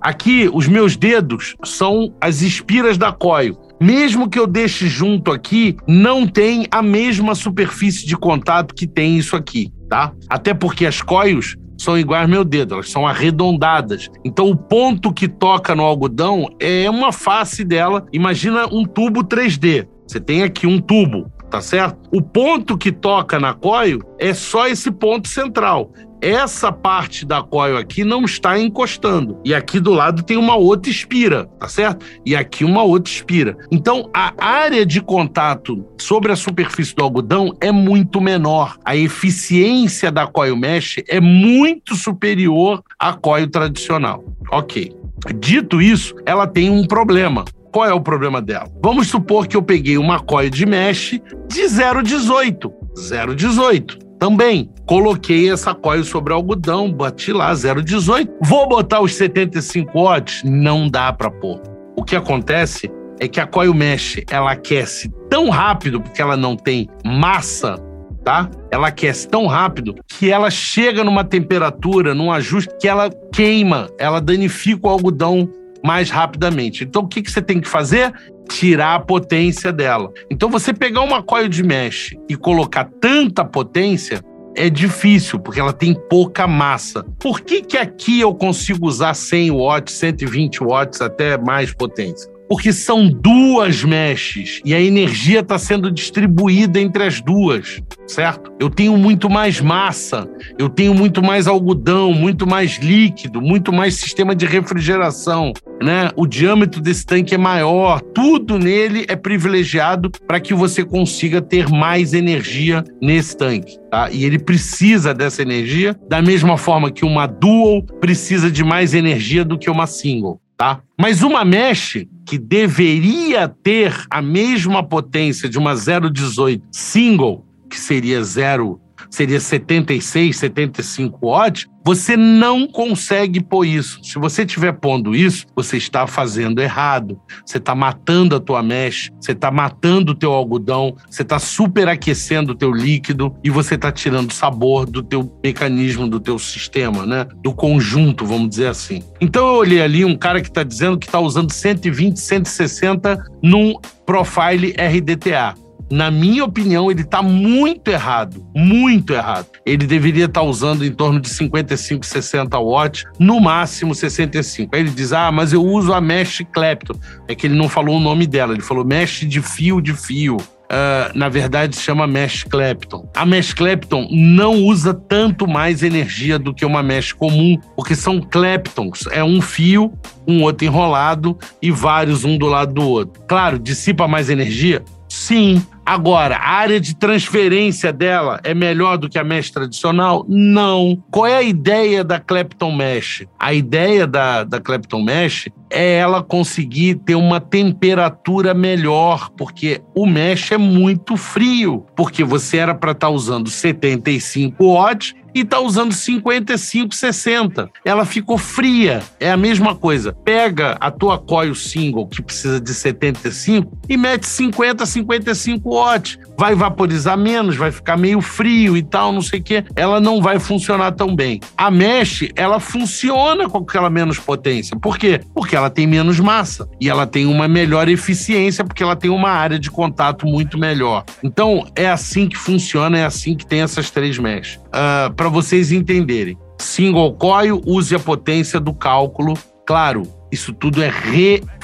Aqui, os meus dedos são as espiras da coil. Mesmo que eu deixe junto aqui, não tem a mesma superfície de contato que tem isso aqui, tá? Até porque as coils são iguais ao meu dedo, elas são arredondadas. Então o ponto que toca no algodão é uma face dela. Imagina um tubo 3D. Você tem aqui um tubo, tá certo? O ponto que toca na coil é só esse ponto central. essa parte da coil aqui não está encostando. E aqui do lado tem uma outra espira, tá certo? E aqui uma outra espira. Então, a área de contato sobre a superfície do algodão é muito menor. A eficiência da coil mesh é muito superior à coil tradicional. Ok. Dito isso, ela tem um problema. Qual é o problema dela? Vamos supor que eu peguei uma coil de mesh de 0,18. 0,18. Também coloquei essa coil sobre algodão, bati lá 0,18. Vou botar os 75 watts? Não dá para pôr. O que acontece é que a coil mesh ela aquece tão rápido porque ela não tem massa, tá? Ela aquece tão rápido que ela chega numa temperatura, num ajuste que ela queima, ela danifica o algodão mais rapidamente. Então o que, que você tem que fazer? Tirar a potência dela. Então você pegar uma coil de mesh e colocar tanta potência é difícil, porque ela tem pouca massa. Por que, que aqui eu consigo usar 100 watts, 120 watts, até mais potência? Porque são duas meshes e a energia está sendo distribuída entre as duas, certo? Eu tenho muito mais massa, eu tenho muito mais algodão, muito mais líquido, muito mais sistema de refrigeração, né? O diâmetro desse tanque é maior, tudo nele é privilegiado para que você consiga ter mais energia nesse tanque, tá? E ele precisa dessa energia da mesma forma que uma dual precisa de mais energia do que uma single tá? Mas uma mesh que deveria ter a mesma potência de uma 018 single, que seria 0 seria 76, 75 watts, você não consegue pôr isso. Se você estiver pondo isso, você está fazendo errado. Você está matando a tua mesh, você está matando o teu algodão, você está superaquecendo o teu líquido e você está tirando sabor do teu mecanismo, do teu sistema, né? Do conjunto, vamos dizer assim. Então eu olhei ali um cara que está dizendo que está usando 120, 160 num profile RDTA na minha opinião, ele está muito errado. Muito errado. Ele deveria estar tá usando em torno de 55, 60 watts, no máximo 65. Aí ele diz: Ah, mas eu uso a Mesh Clapton. É que ele não falou o nome dela, ele falou Mesh de fio de fio. Uh, na verdade se chama Mesh Clapton. A Mesh Clapton não usa tanto mais energia do que uma mesh comum, porque são Claptons. É um fio, um outro enrolado e vários um do lado do outro. Claro, dissipa mais energia? Sim. Agora, a área de transferência dela é melhor do que a mesh tradicional? Não. Qual é a ideia da Clapton Mesh? A ideia da, da Clapton Mesh é ela conseguir ter uma temperatura melhor, porque o mesh é muito frio, porque você era para estar tá usando 75 watts e está usando 55, 60. Ela ficou fria. É a mesma coisa. Pega a tua coil single, que precisa de 75, e mete 50, 55 watts. Vai vaporizar menos, vai ficar meio frio e tal, não sei o quê. Ela não vai funcionar tão bem. A mesh, ela funciona com aquela menos potência. Por quê? Porque ela tem menos massa. E ela tem uma melhor eficiência, porque ela tem uma área de contato muito melhor. Então, é assim que funciona, é assim que tem essas três mesh. Uh, para vocês entenderem. Single coil, use a potência do cálculo. Claro, isso tudo é referência.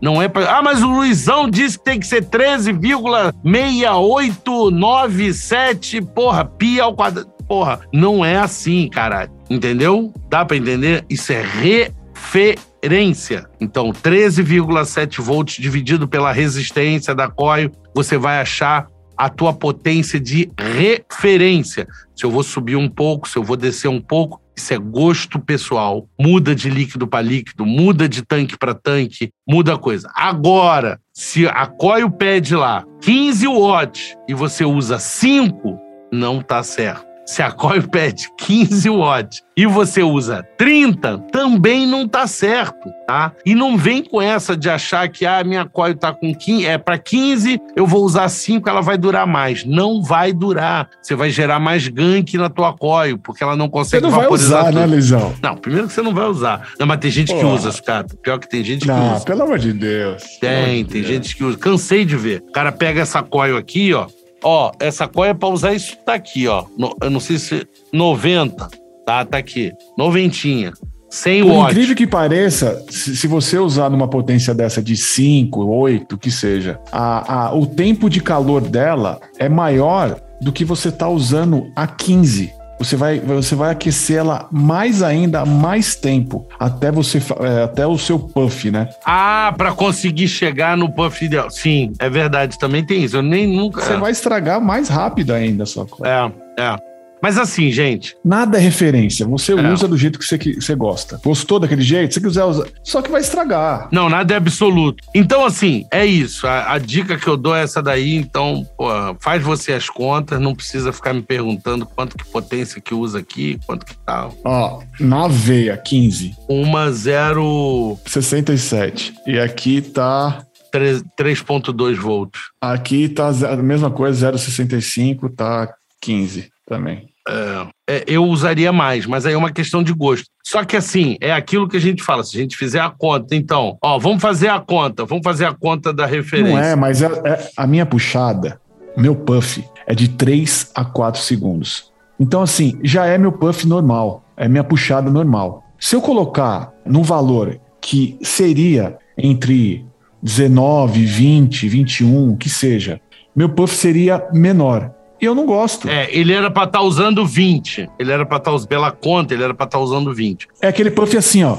Não é. Ah, mas o Luizão disse que tem que ser 13,6897. Porra, pi ao quadrado. Porra, não é assim, cara. Entendeu? Dá para entender? Isso é referência. Então, 13,7 volts dividido pela resistência da coil, você vai achar a tua potência de referência. Se eu vou subir um pouco, se eu vou descer um pouco, isso é gosto pessoal. Muda de líquido para líquido, muda de tanque para tanque, muda a coisa. Agora, se a coil pede lá 15 watts e você usa 5, não tá certo. Se a coil pede 15 watts e você usa 30, também não tá certo, tá? E não vem com essa de achar que a ah, minha coil tá com 15, é para 15, eu vou usar 5, ela vai durar mais. Não vai durar. Você vai gerar mais gank na tua coil, porque ela não consegue Você não vai usar, tudo. né, Lisão? Não, primeiro que você não vai usar. Não, mas tem gente Pô. que usa, cara. Pior que tem gente não, que usa. pelo amor de Deus. Tem, tem Deus. gente que usa. Cansei de ver. O cara pega essa coil aqui, ó, Ó, essa coia é pra usar isso tá aqui, ó. No, eu não sei se 90, tá? Tá aqui. Noventinha. 100 Por watts. incrível que pareça, se, se, você usar numa potência dessa de 5, 8, que seja, a, a, o tempo de calor dela é maior do que você tá usando a 15. Você vai, você vai aquecer ela mais ainda, mais tempo, até você é, até o seu puff, né? Ah, para conseguir chegar no puff ideal. Sim, é verdade, também tem isso. Eu nem nunca. Você é. vai estragar mais rápido ainda a sua coisa. É, é. Mas assim, gente. Nada é referência. Você é. usa do jeito que você, que você gosta. Gostou daquele jeito? Se quiser usar. Só que vai estragar. Não, nada é absoluto. Então, assim, é isso. A, a dica que eu dou é essa daí. Então, pô, faz você as contas. Não precisa ficar me perguntando quanto que potência que usa aqui, quanto que tal. Ó, na veia, 15. Uma 0. 67. E aqui tá 3.2 volts. Aqui tá a mesma coisa, 0,65, tá 15 também. É, é, eu usaria mais, mas aí é uma questão de gosto. Só que assim, é aquilo que a gente fala, se a gente fizer a conta, então, ó, vamos fazer a conta, vamos fazer a conta da referência. Não é, mas é, é a minha puxada, meu puff, é de 3 a 4 segundos. Então, assim, já é meu puff normal, é minha puxada normal. Se eu colocar no valor que seria entre 19, 20, 21, que seja, meu puff seria menor. E eu não gosto. É, ele era para estar tá usando 20. Ele era para estar tá usando, pela conta, ele era para estar tá usando 20. É aquele puff assim, ó.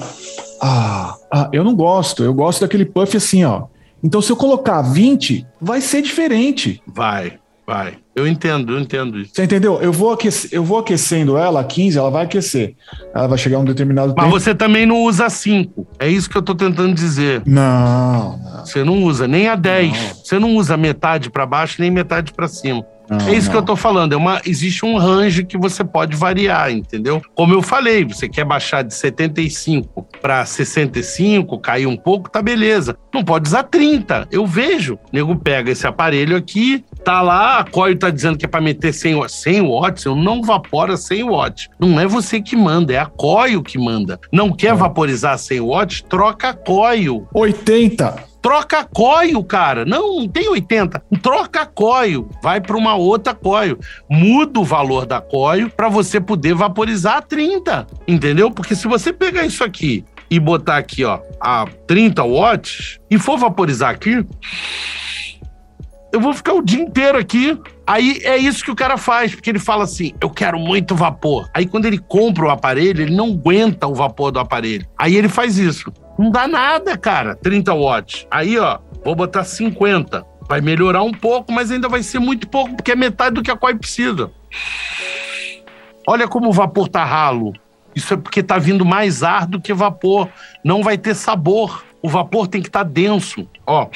Ah, ah, eu não gosto. Eu gosto daquele puff assim, ó. Então, se eu colocar 20, vai ser diferente. Vai, vai. Eu entendo, eu entendo isso. Você entendeu? Eu vou, aquecer, eu vou aquecendo ela a 15, ela vai aquecer. Ela vai chegar a um determinado Mas tempo. Mas você também não usa 5. É isso que eu tô tentando dizer. Não, não. Você não usa nem a 10. Não. Você não usa metade para baixo nem metade para cima. Não, é isso não. que eu tô falando. É uma, existe um range que você pode variar, entendeu? Como eu falei, você quer baixar de 75 para 65, cair um pouco, tá beleza. Não pode usar 30. Eu vejo. O nego pega esse aparelho aqui, tá lá, a COIL tá dizendo que é para meter 100, 100 watts. Eu não vapora 100 watts. Não é você que manda, é a COIL que manda. Não quer é. vaporizar 100 watts? Troca a COIL. 80. Troca coio, cara. Não, não tem 80. Troca coio. Vai para uma outra coio. Muda o valor da coio para você poder vaporizar a 30. Entendeu? Porque se você pegar isso aqui e botar aqui, ó, a 30 watts e for vaporizar aqui, eu vou ficar o dia inteiro aqui. Aí é isso que o cara faz, porque ele fala assim: eu quero muito vapor. Aí quando ele compra o aparelho, ele não aguenta o vapor do aparelho. Aí ele faz isso. Não dá nada, cara, 30 watts. Aí, ó, vou botar 50. Vai melhorar um pouco, mas ainda vai ser muito pouco, porque é metade do que a COI precisa. Olha como o vapor tá ralo. Isso é porque tá vindo mais ar do que vapor. Não vai ter sabor. O vapor tem que estar tá denso. Ó.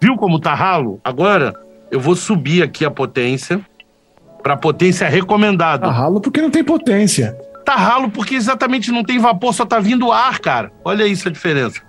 Viu como tá ralo? Agora eu vou subir aqui a potência para potência recomendada. Tá ralo porque não tem potência tá ralo porque exatamente não tem vapor, só tá vindo ar, cara. Olha isso a diferença.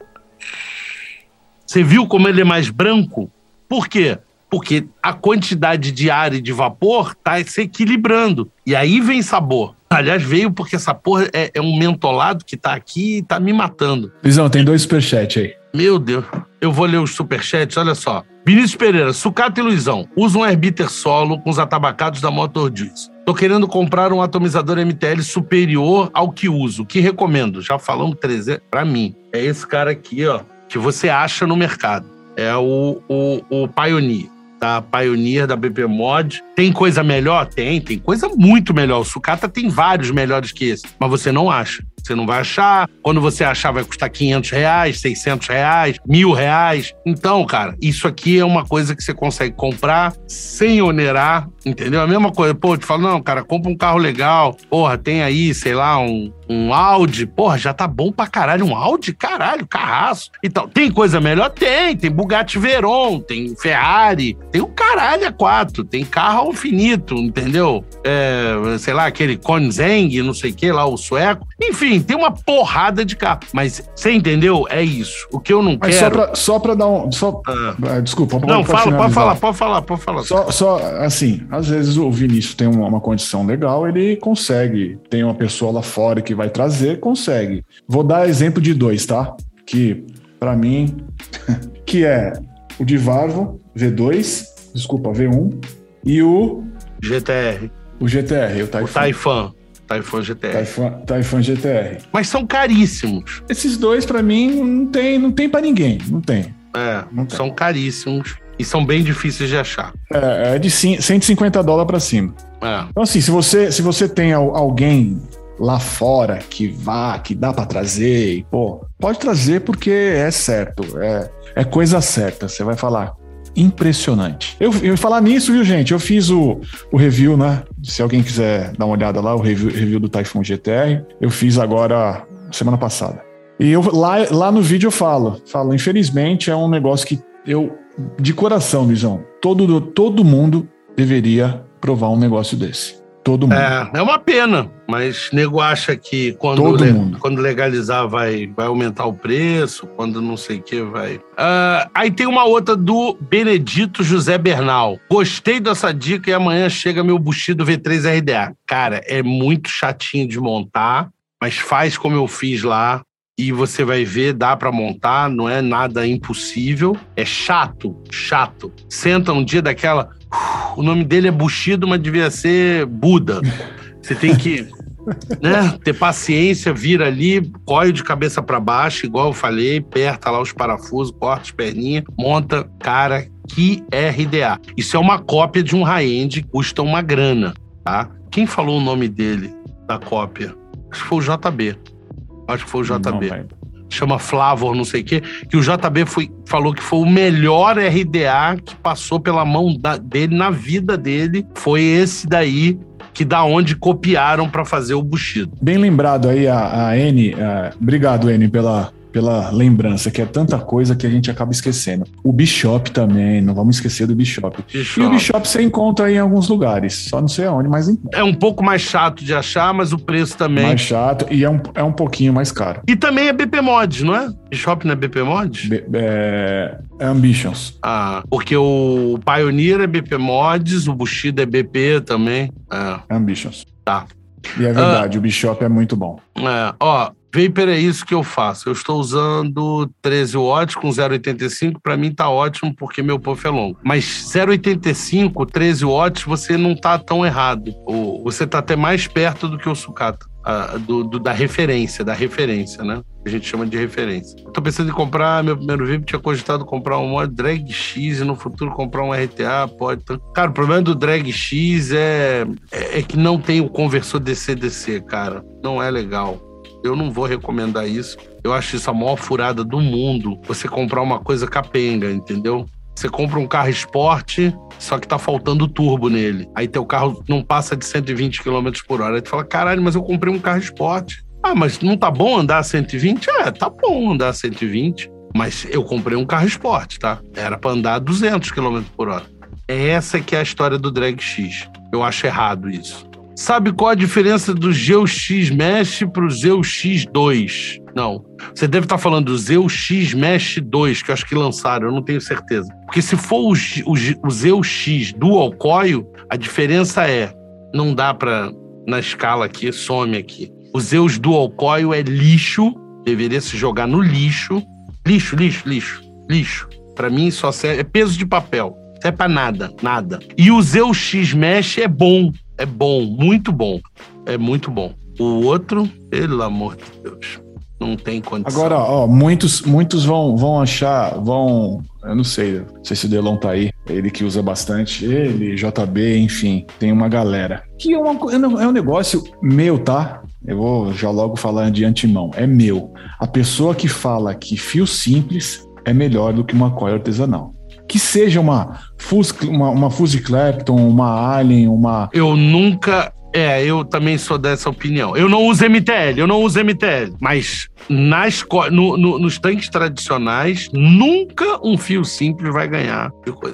Você viu como ele é mais branco? Por quê? Porque a quantidade de ar e de vapor tá se equilibrando. E aí vem sabor. Aliás, veio porque essa porra é, é um mentolado que tá aqui e tá me matando. Visão, tem dois superchats aí. Meu Deus. Eu vou ler os superchats, olha só. Vinícius Pereira, Sucata e Luizão, usa um herbiter solo com os atabacados da Motor Juice. Tô querendo comprar um atomizador MTL superior ao que uso. Que recomendo? Já falamos 300. Para mim, é esse cara aqui, ó, que você acha no mercado. É o, o, o Pioneer da Pioneer, da BP Mod. Tem coisa melhor? Tem, tem coisa muito melhor. O Sucata tem vários melhores que esse, mas você não acha. Você não vai achar. Quando você achar, vai custar 500 reais, 600 reais, mil reais. Então, cara, isso aqui é uma coisa que você consegue comprar sem onerar, entendeu? A mesma coisa. Pô, te falo, não, cara, compra um carro legal. Porra, tem aí, sei lá, um, um Audi. Porra, já tá bom pra caralho. Um Audi, caralho, carraço. Então, tem coisa melhor? Tem. Tem Bugatti Veyron, tem Ferrari, tem o caralho a quatro, tem carro ao infinito, entendeu? É, sei lá, aquele Koenigsegg, não sei o que lá, o sueco. Enfim, tem uma porrada de carro. Mas você entendeu? É isso. O que eu não Mas quero. Só pra, só pra dar um. Só, ah. ah desculpa, Não, fala, pode falar, pode falar, pode falar. Só, só assim, às vezes o Vinícius tem uma, uma condição legal, ele consegue. Tem uma pessoa lá fora que vai trazer, consegue. Vou dar exemplo de dois, tá? Que, para mim, que é o de Varvo V2, desculpa, V1, e o. GTR. O GTR, o Taifan. O Taifan. Taifan GTR. Taifan, Taifan GTR. Mas são caríssimos. Esses dois, para mim, não tem, não tem para ninguém. Não tem. É, não tem. são caríssimos. E são bem difíceis de achar. É, é de 150 dólares para cima. É. Então, assim, se você, se você tem alguém lá fora que vá, que dá para trazer, e, pô, pode trazer porque é certo, é, é coisa certa. Você vai falar, impressionante. Eu, eu falar nisso, viu, gente? Eu fiz o, o review, né? Se alguém quiser dar uma olhada lá, o review, review do Typhoon GTR, eu fiz agora semana passada. E eu, lá, lá no vídeo eu falo, falo, infelizmente é um negócio que eu, de coração, Luizão, todo, todo mundo deveria provar um negócio desse. Todo mundo. É, é uma pena, mas nego acha que quando, le, quando legalizar vai, vai aumentar o preço, quando não sei o que vai. Uh, aí tem uma outra do Benedito José Bernal. Gostei dessa dica e amanhã chega meu Bushido V3 RDA. Cara, é muito chatinho de montar, mas faz como eu fiz lá e você vai ver, dá para montar, não é nada impossível. É chato, chato. Senta um dia daquela. O nome dele é Bushido, mas devia ser Buda. Você tem que né, ter paciência, vira ali, coio de cabeça para baixo, igual eu falei, aperta lá os parafusos, corta as perninhas, monta. Cara, que RDA. Isso é uma cópia de um high-end, custa uma grana, tá? Quem falou o nome dele, da cópia? Acho que foi o JB. Acho que foi o JB. Não, Chama Flavor, não sei o quê. Que o JB foi, falou que foi o melhor RDA que passou pela mão da, dele na vida dele. Foi esse daí que da onde copiaram para fazer o Bushido. Bem lembrado aí a, a N. Obrigado, N, pela, pela lembrança, que é tanta coisa que a gente acaba esquecendo. O Bishop também, não vamos esquecer do Bishop. Bishop. E o Bishop você encontra em alguns lugares, só não sei aonde, mas É um pouco mais chato de achar, mas o preço também. Mais chato e é um, é um pouquinho mais caro. E também é BP Mods, não é? Bishop não é BP Mods? B é, é Ambitions. Ah, porque o Pioneer é BP Mods, o Bushido é BP também. É. Ambitions. Tá. E é verdade, ah, o Bishop é muito bom. É, ó, Vapor é isso que eu faço. Eu estou usando 13 watts com 0,85. Para mim tá ótimo porque meu puff é longo. Mas 0,85, 13 watts, você não tá tão errado. Você tá até mais perto do que o sucata. Do, do, da referência, da referência, né? A gente chama de referência. Tô pensando em comprar, meu primeiro VIP tinha cogitado comprar um mod Drag X e no futuro comprar um RTA, pode. Cara, o problema do Drag X é, é, é que não tem o conversor DC-DC, cara. Não é legal. Eu não vou recomendar isso. Eu acho isso a maior furada do mundo. Você comprar uma coisa capenga, entendeu? Você compra um carro esporte, só que tá faltando turbo nele. Aí teu carro não passa de 120 km por hora. Aí tu fala, caralho, mas eu comprei um carro esporte. Ah, mas não tá bom andar a 120? É, tá bom andar a 120. Mas eu comprei um carro esporte, tá? Era para andar a 200 km por hora. Essa que é a história do Drag X. Eu acho errado isso. Sabe qual a diferença do Zeu X Mesh para o Zeu X2? Não. Você deve estar falando do Zeu X Mesh 2, que eu acho que lançaram, eu não tenho certeza. Porque se for o, o, o Zeu X Dual Coil, a diferença é, não dá para na escala aqui, some aqui. O Zeus Dual Coil é lixo, deveria se jogar no lixo. Lixo, lixo, lixo, lixo. Para mim só serve, é peso de papel. Serve para nada, nada. E o Zeus X Mesh é bom, é bom, muito bom. É muito bom. O outro, pelo amor de Deus, não tem condição. Agora, ó, muitos, muitos vão, vão achar, vão. Eu não sei, não sei se o Delon tá aí, ele que usa bastante, ele, JB, enfim, tem uma galera. Que é, uma, é um negócio meu, tá? Eu vou já logo falar de antemão. É meu. A pessoa que fala que fio simples é melhor do que uma coil artesanal que seja uma Fuzz, uma, uma Clapton, uma Alien, uma. Eu nunca é, eu também sou dessa opinião. Eu não uso MTL, eu não uso MTL. Mas nas, no, no, nos tanques tradicionais, nunca um fio simples vai ganhar.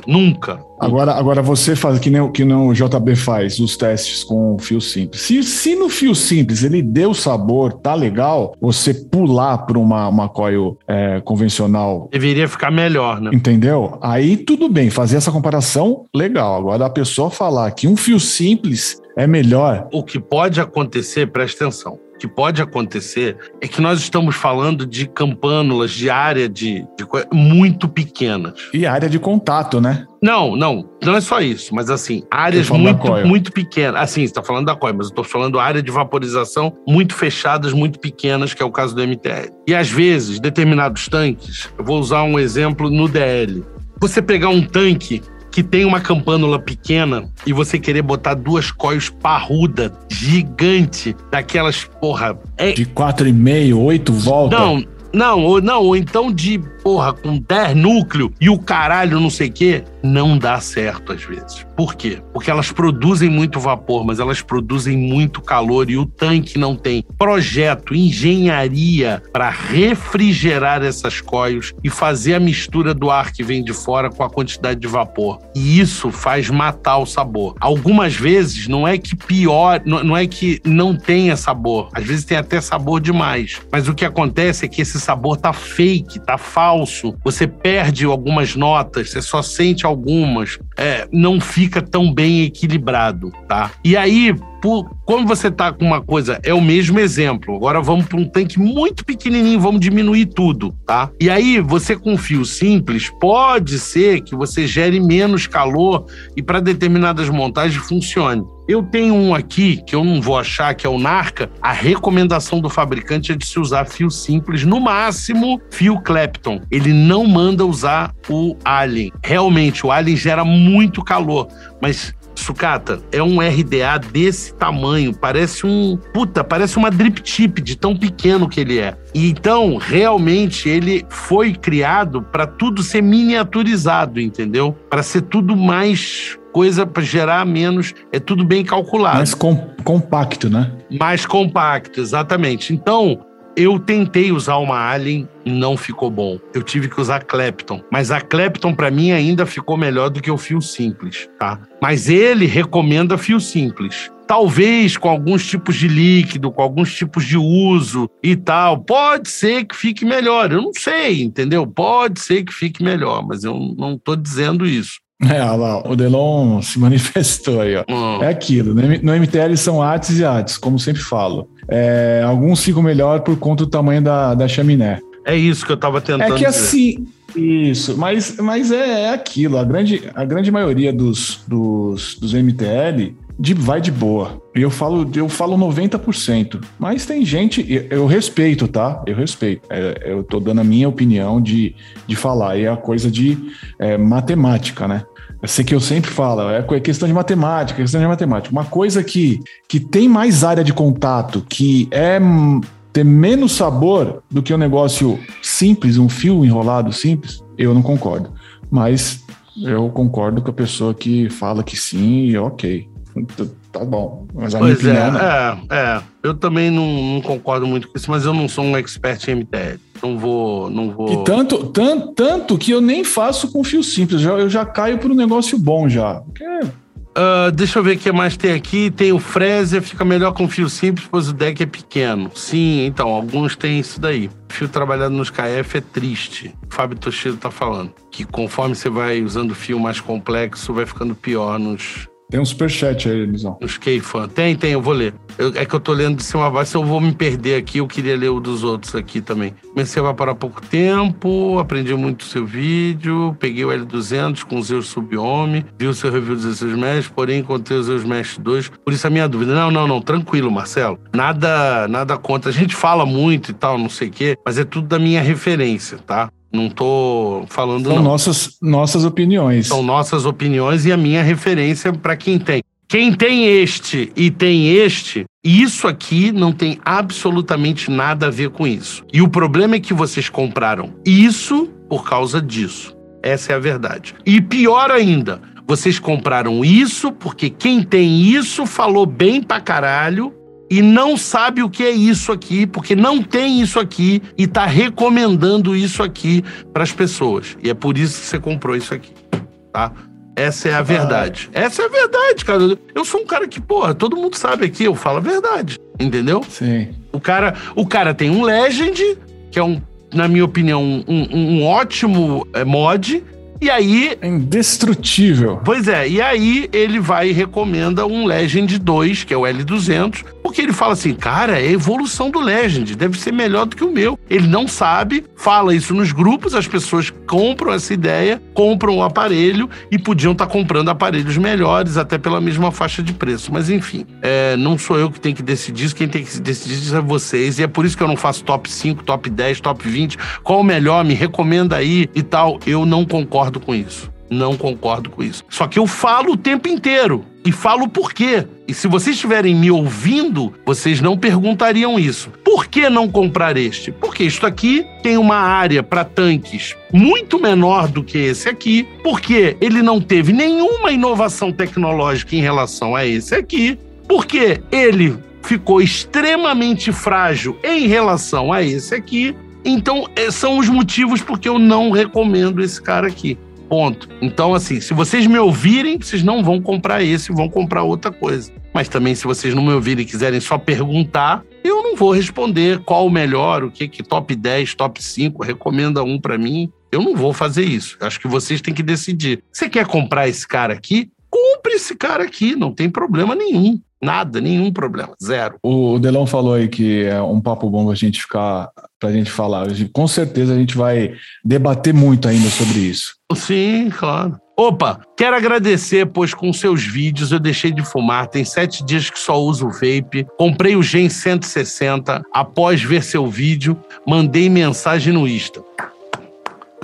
Nunca. Agora, agora você faz que nem, que nem o JB faz, os testes com o fio simples. Se, se no fio simples ele deu sabor, tá legal, você pular para uma, uma coil é, convencional. Deveria ficar melhor, né? Entendeu? Aí tudo bem, fazer essa comparação, legal. Agora a pessoa falar que um fio simples é melhor. O que pode acontecer, presta atenção, o que pode acontecer é que nós estamos falando de campânulas de área de, de muito pequenas. E área de contato, né? Não, não, não é só isso, mas assim, áreas muito, muito pequenas. Assim, você está falando da COI, mas eu estou falando área de vaporização muito fechadas, muito pequenas, que é o caso do MTL. E às vezes, determinados tanques, eu vou usar um exemplo no DL você pegar um tanque que tem uma campânula pequena e você querer botar duas coios parruda, gigante, daquelas, porra. É... De 4,5, 8 voltas? Não, não, ou, não, ou então de, porra, com 10 núcleo e o caralho não sei o quê, não dá certo às vezes. Por quê? Porque elas produzem muito vapor, mas elas produzem muito calor e o tanque não tem projeto, engenharia para refrigerar essas coios e fazer a mistura do ar que vem de fora com a quantidade de vapor. E isso faz matar o sabor. Algumas vezes não é que pior, não é que não tenha sabor, às vezes tem até sabor demais. Mas o que acontece é que esse sabor tá fake, tá falso. Você perde algumas notas, você só sente algumas. É, não fica tão bem equilibrado, tá? E aí, por, como você tá com uma coisa, é o mesmo exemplo. Agora vamos para um tanque muito pequenininho, vamos diminuir tudo, tá? E aí, você com fio simples, pode ser que você gere menos calor e para determinadas montagens funcione. Eu tenho um aqui que eu não vou achar, que é o Narca. A recomendação do fabricante é de se usar fio simples, no máximo fio Clapton. Ele não manda usar o Alien. Realmente, o Alien gera muito calor, mas Sucata, é um RDA desse tamanho, parece um. Puta, parece uma drip tip de tão pequeno que ele é. E então, realmente, ele foi criado para tudo ser miniaturizado, entendeu? Para ser tudo mais coisa para gerar menos, é tudo bem calculado. Mais com, compacto, né? Mais compacto, exatamente. Então, eu tentei usar uma Alien, não ficou bom. Eu tive que usar Clapton, mas a Clapton para mim ainda ficou melhor do que o fio simples, tá? Mas ele recomenda fio simples. Talvez com alguns tipos de líquido, com alguns tipos de uso e tal, pode ser que fique melhor. Eu não sei, entendeu? Pode ser que fique melhor, mas eu não estou dizendo isso. É, olha lá, o Delon se manifestou aí, ó. Hum. É aquilo, no MTL são artes e artes, como sempre falo. É, alguns ficam melhor por conta do tamanho da, da chaminé. É isso que eu estava tentando É que dizer. assim, isso, mas, mas é, é, aquilo, a grande, a grande maioria dos, dos, dos MTL de, vai de boa. Eu falo, eu falo 90%. Mas tem gente, eu, respeito, tá? Eu respeito. É, eu tô dando a minha opinião de, de falar. E é a coisa de é, matemática, né? Eu sei que eu sempre falo, é questão de matemática, questão de matemática. Uma coisa que, que tem mais área de contato, que é ter menos sabor do que um negócio simples, um fio enrolado simples, eu não concordo. Mas eu concordo com a pessoa que fala que sim e ok tá bom. Mas a pois minha opinião, é, é, é, eu também não, não, concordo muito com isso, mas eu não sou um expert em MTL. Não vou, não vou. E tanto, tanto, tanto que eu nem faço com fio simples, eu já, eu já caio para um negócio bom já. Porque Uh, deixa eu ver o que mais tem aqui. Tem o Frezer, fica melhor com fio simples, pois o deck é pequeno. Sim, então, alguns têm isso daí. Fio trabalhado nos KF é triste. O Fábio Toshiro tá falando. Que conforme você vai usando fio mais complexo, vai ficando pior nos, tem um superchat aí, Elisão. Os K-Fan. Tem, tem, eu vou ler. Eu, é que eu tô lendo de cima a eu vou me perder aqui, eu queria ler o dos outros aqui também. Comecei a há pouco tempo, aprendi muito o seu vídeo, peguei o L200 com o Zeus Subhome, vi o seu review dos seus Mesh, porém encontrei os Zeus Mesh 2. Por isso a minha dúvida. Não, não, não, tranquilo, Marcelo. Nada, nada contra. A gente fala muito e tal, não sei o quê, mas é tudo da minha referência, tá? Não tô falando. São não. nossas, nossas opiniões. São nossas opiniões e a minha referência para quem tem. Quem tem este e tem este, isso aqui não tem absolutamente nada a ver com isso. E o problema é que vocês compraram isso por causa disso. Essa é a verdade. E pior ainda, vocês compraram isso porque quem tem isso falou bem pra caralho e não sabe o que é isso aqui, porque não tem isso aqui e está recomendando isso aqui para as pessoas. E é por isso que você comprou isso aqui, tá? Essa é a verdade. Ah. Essa é a verdade, cara. Eu sou um cara que, porra, todo mundo sabe aqui, eu falo a verdade, entendeu? Sim. O cara, o cara tem um Legend, que é um, na minha opinião, um, um, ótimo é, mod, e aí. É indestrutível. Pois é, e aí ele vai e recomenda um Legend 2, que é o L200, porque ele fala assim, cara, é evolução do Legend, deve ser melhor do que o meu. Ele não sabe, fala isso nos grupos, as pessoas compram essa ideia, compram o aparelho e podiam estar tá comprando aparelhos melhores, até pela mesma faixa de preço. Mas enfim, é, não sou eu que tenho que decidir isso, quem tem que decidir isso é vocês. E é por isso que eu não faço top 5, top 10, top 20. Qual o melhor? Me recomenda aí e tal. Eu não concordo com isso. Não concordo com isso. Só que eu falo o tempo inteiro. E falo por quê. E se vocês estiverem me ouvindo, vocês não perguntariam isso. Por que não comprar este? Porque isto aqui tem uma área para tanques muito menor do que esse aqui, porque ele não teve nenhuma inovação tecnológica em relação a esse aqui, porque ele ficou extremamente frágil em relação a esse aqui. Então, eh, são os motivos porque eu não recomendo esse cara aqui. Ponto. Então, assim, se vocês me ouvirem, vocês não vão comprar esse, vão comprar outra coisa. Mas também, se vocês não me ouvirem e quiserem só perguntar, eu não vou responder qual o melhor, o que que top 10, top 5, recomenda um para mim. Eu não vou fazer isso. Acho que vocês têm que decidir. Você quer comprar esse cara aqui? Compre esse cara aqui, não tem problema nenhum. Nada, nenhum problema, zero. O Delão falou aí que é um papo bom pra gente ficar, pra gente falar. Com certeza a gente vai debater muito ainda sobre isso. Sim, claro. Opa, quero agradecer, pois com seus vídeos eu deixei de fumar. Tem sete dias que só uso vape. Comprei o Gen 160. Após ver seu vídeo, mandei mensagem no Insta.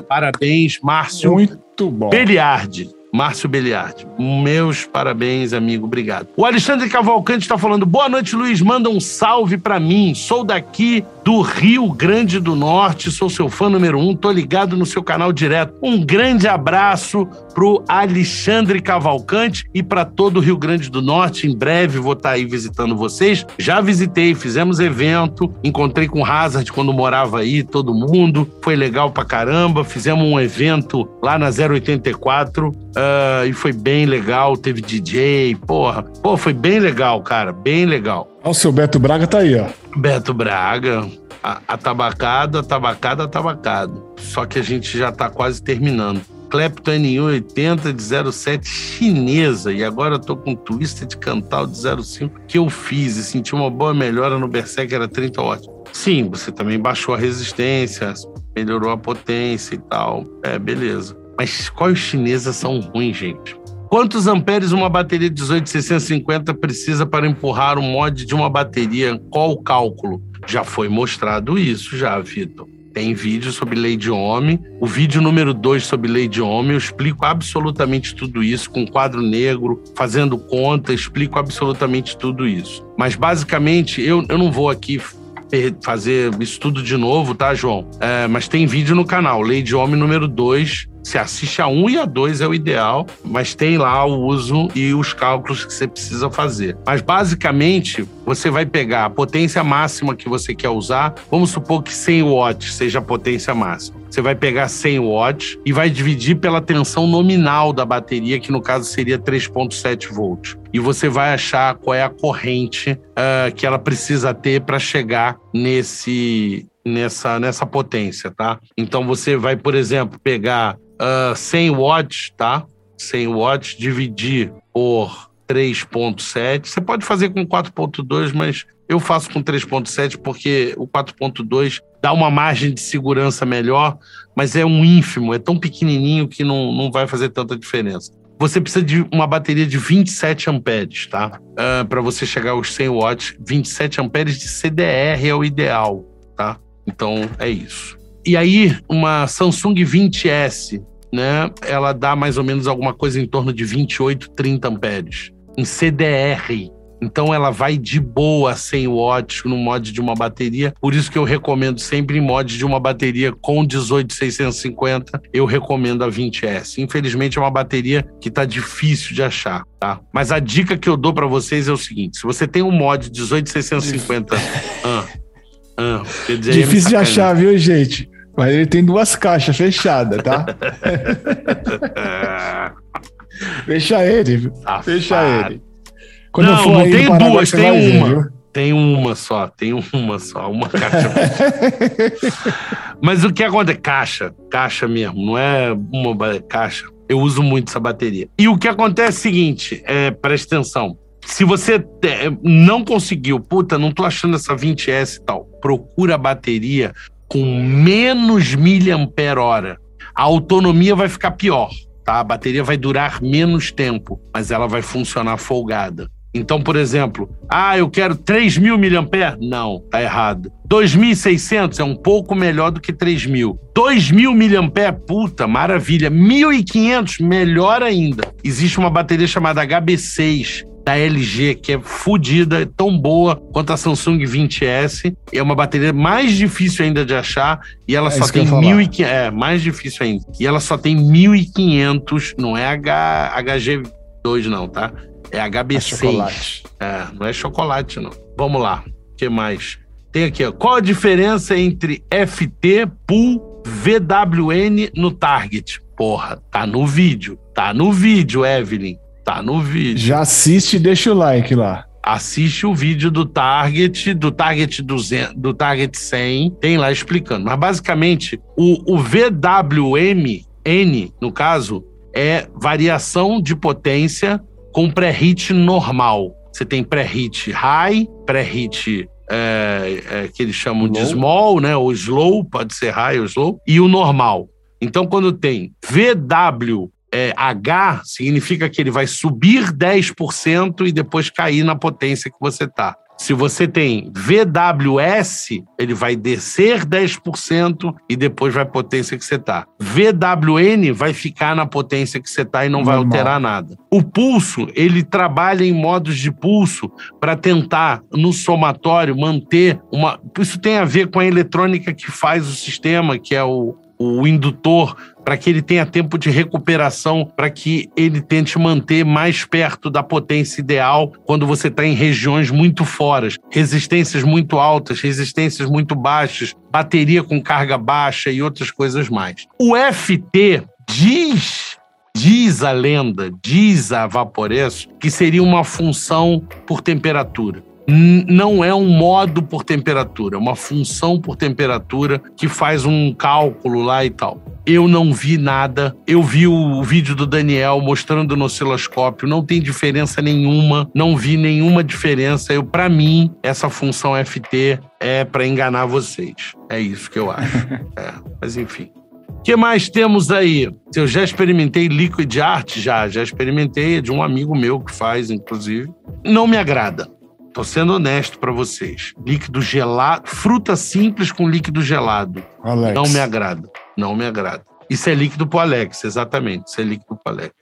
Parabéns, Márcio. Muito bom. Beliardi. Márcio Beliardi. Meus parabéns, amigo. Obrigado. O Alexandre Cavalcante está falando: boa noite, Luiz. Manda um salve para mim. Sou daqui do Rio Grande do Norte, sou seu fã número um, tô ligado no seu canal direto. Um grande abraço pro Alexandre Cavalcante e para todo o Rio Grande do Norte. Em breve vou estar tá aí visitando vocês. Já visitei, fizemos evento, encontrei com o Hazard quando morava aí, todo mundo. Foi legal pra caramba. Fizemos um evento lá na 084 uh, ah, e foi bem legal. Teve DJ, porra. Pô, foi bem legal, cara, bem legal. O seu Beto Braga tá aí, ó. Beto Braga, atabacado, atabacado, atabacado. Só que a gente já tá quase terminando. Clapton N80 de 07 chinesa. E agora eu tô com Twisted Cantal de 05 que eu fiz e senti uma boa melhora no Berserk, era 30 watts. Sim, você também baixou a resistência, melhorou a potência e tal. É, beleza. Mas quais chinesas são ruins, gente? Quantos amperes uma bateria 18650 precisa para empurrar o mod de uma bateria? Qual o cálculo? Já foi mostrado isso, já, Vitor. Tem vídeo sobre lei de Ohm. O vídeo número 2 sobre lei de Ohm, eu explico absolutamente tudo isso, com quadro negro, fazendo conta, explico absolutamente tudo isso. Mas, basicamente, eu, eu não vou aqui fazer isso tudo de novo, tá, João? É, mas tem vídeo no canal, Lei de Homem número 2, se assiste a 1 e a 2 é o ideal, mas tem lá o uso e os cálculos que você precisa fazer. Mas basicamente, você vai pegar a potência máxima que você quer usar, vamos supor que 100 watts seja a potência máxima. Você vai pegar 100 watts e vai dividir pela tensão nominal da bateria, que no caso seria 3.7 volts. E você vai achar qual é a corrente uh, que ela precisa ter para chegar nesse nessa, nessa potência, tá? Então você vai, por exemplo, pegar uh, 100 watts, tá? 100 watts, dividir por 3.7. Você pode fazer com 4.2, mas eu faço com 3.7 porque o 4.2 dá uma margem de segurança melhor, mas é um ínfimo, é tão pequenininho que não, não vai fazer tanta diferença. Você precisa de uma bateria de 27 amperes, tá? Uh, Para você chegar aos 100 watts, 27 amperes de CDR é o ideal, tá? Então é isso. E aí, uma Samsung 20S, né? Ela dá mais ou menos alguma coisa em torno de 28, 30 amperes em CDR. Então ela vai de boa 100 watts no mod de uma bateria. Por isso que eu recomendo sempre em mod de uma bateria com 18650, eu recomendo a 20S. Infelizmente é uma bateria que tá difícil de achar, tá? Mas a dica que eu dou para vocês é o seguinte: se você tem um mod 18650, ah, ah, difícil de achar, viu, gente? Mas ele tem duas caixas fechadas, tá? Fecha ele, Safado. fecha ele. Quando não, não tem Paraguai, duas, tem uma. Ver, tem uma só, tem uma só, uma caixa. Mas o que acontece? Caixa, caixa mesmo, não é uma caixa. Eu uso muito essa bateria. E o que acontece é o seguinte, é, presta atenção. Se você não conseguiu, puta, não tô achando essa 20S e tal, procura a bateria com menos miliampere hora. A autonomia vai ficar pior, tá? A bateria vai durar menos tempo, mas ela vai funcionar folgada. Então, por exemplo, ah, eu quero 3.000 mAh? Não, tá errado. 2.600 é um pouco melhor do que 3.000. 2.000 mAh, puta, maravilha. 1.500, melhor ainda. Existe uma bateria chamada HB6, da LG, que é fodida, é tão boa quanto a Samsung 20S. É uma bateria mais difícil ainda de achar e ela é só tem 1.500. É, mais difícil ainda. E ela só tem 1.500, não é H, HG2, não, tá? É HB6. É, é, não é chocolate, não. Vamos lá. O que mais? Tem aqui, ó. Qual a diferença entre FT, Pool, VWN no Target? Porra, tá no vídeo. Tá no vídeo, Evelyn. Tá no vídeo. Já assiste e deixa o like lá. Assiste o vídeo do Target, do Target 200, do Target 100, tem lá explicando. Mas basicamente, o, o VWM, N, no caso, é variação de potência com pré-hit normal. Você tem pré-hit high, pré-hit é, é, que eles chamam de small, né? Ou slow, pode ser high ou slow, e o normal. Então, quando tem VW é, H significa que ele vai subir 10% e depois cair na potência que você está. Se você tem VWS, ele vai descer 10% e depois vai potência que você está. VWN vai ficar na potência que você está e não vai alterar nada. O pulso, ele trabalha em modos de pulso para tentar, no somatório, manter uma. Isso tem a ver com a eletrônica que faz o sistema, que é o, o indutor para que ele tenha tempo de recuperação, para que ele tente manter mais perto da potência ideal quando você está em regiões muito foras, resistências muito altas, resistências muito baixas, bateria com carga baixa e outras coisas mais. O FT diz diz a lenda, diz a Vaporesso, que seria uma função por temperatura não é um modo por temperatura, é uma função por temperatura que faz um cálculo lá e tal. Eu não vi nada. Eu vi o vídeo do Daniel mostrando no osciloscópio, não tem diferença nenhuma, não vi nenhuma diferença. Eu para mim, essa função FT é para enganar vocês. É isso que eu acho. é, mas enfim. O que mais temos aí? Eu já experimentei Liquid Art, já, já experimentei, é de um amigo meu que faz, inclusive. Não me agrada. Tô sendo honesto para vocês. Líquido gelado, fruta simples com líquido gelado. Alex. Não me agrada. Não me agrada. Isso é líquido pro Alex, exatamente. Isso é líquido pro Alex.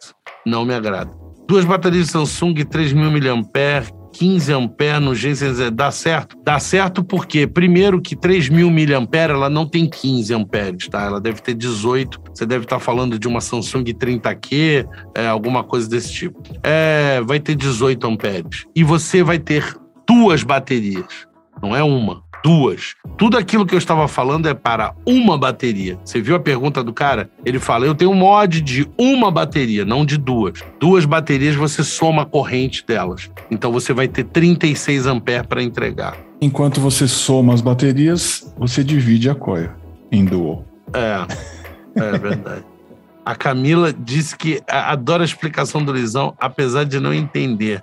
Não me agrada. Duas baterias Samsung 3.000 mAh, 15 ampere no G600 dá certo? Dá certo porque, primeiro, que 3.000 mAh ela não tem 15 amperes, tá? Ela deve ter 18. Você deve estar falando de uma Samsung 30Q, é, alguma coisa desse tipo. É, vai ter 18 amperes. E você vai ter duas baterias, não é uma duas. Tudo aquilo que eu estava falando é para uma bateria. Você viu a pergunta do cara? Ele fala: eu tenho um mod de uma bateria, não de duas. Duas baterias você soma a corrente delas. Então você vai ter 36 amperes para entregar. Enquanto você soma as baterias, você divide a coia em dual. É, é verdade. A Camila disse que adora a explicação do Lisão, apesar de não entender.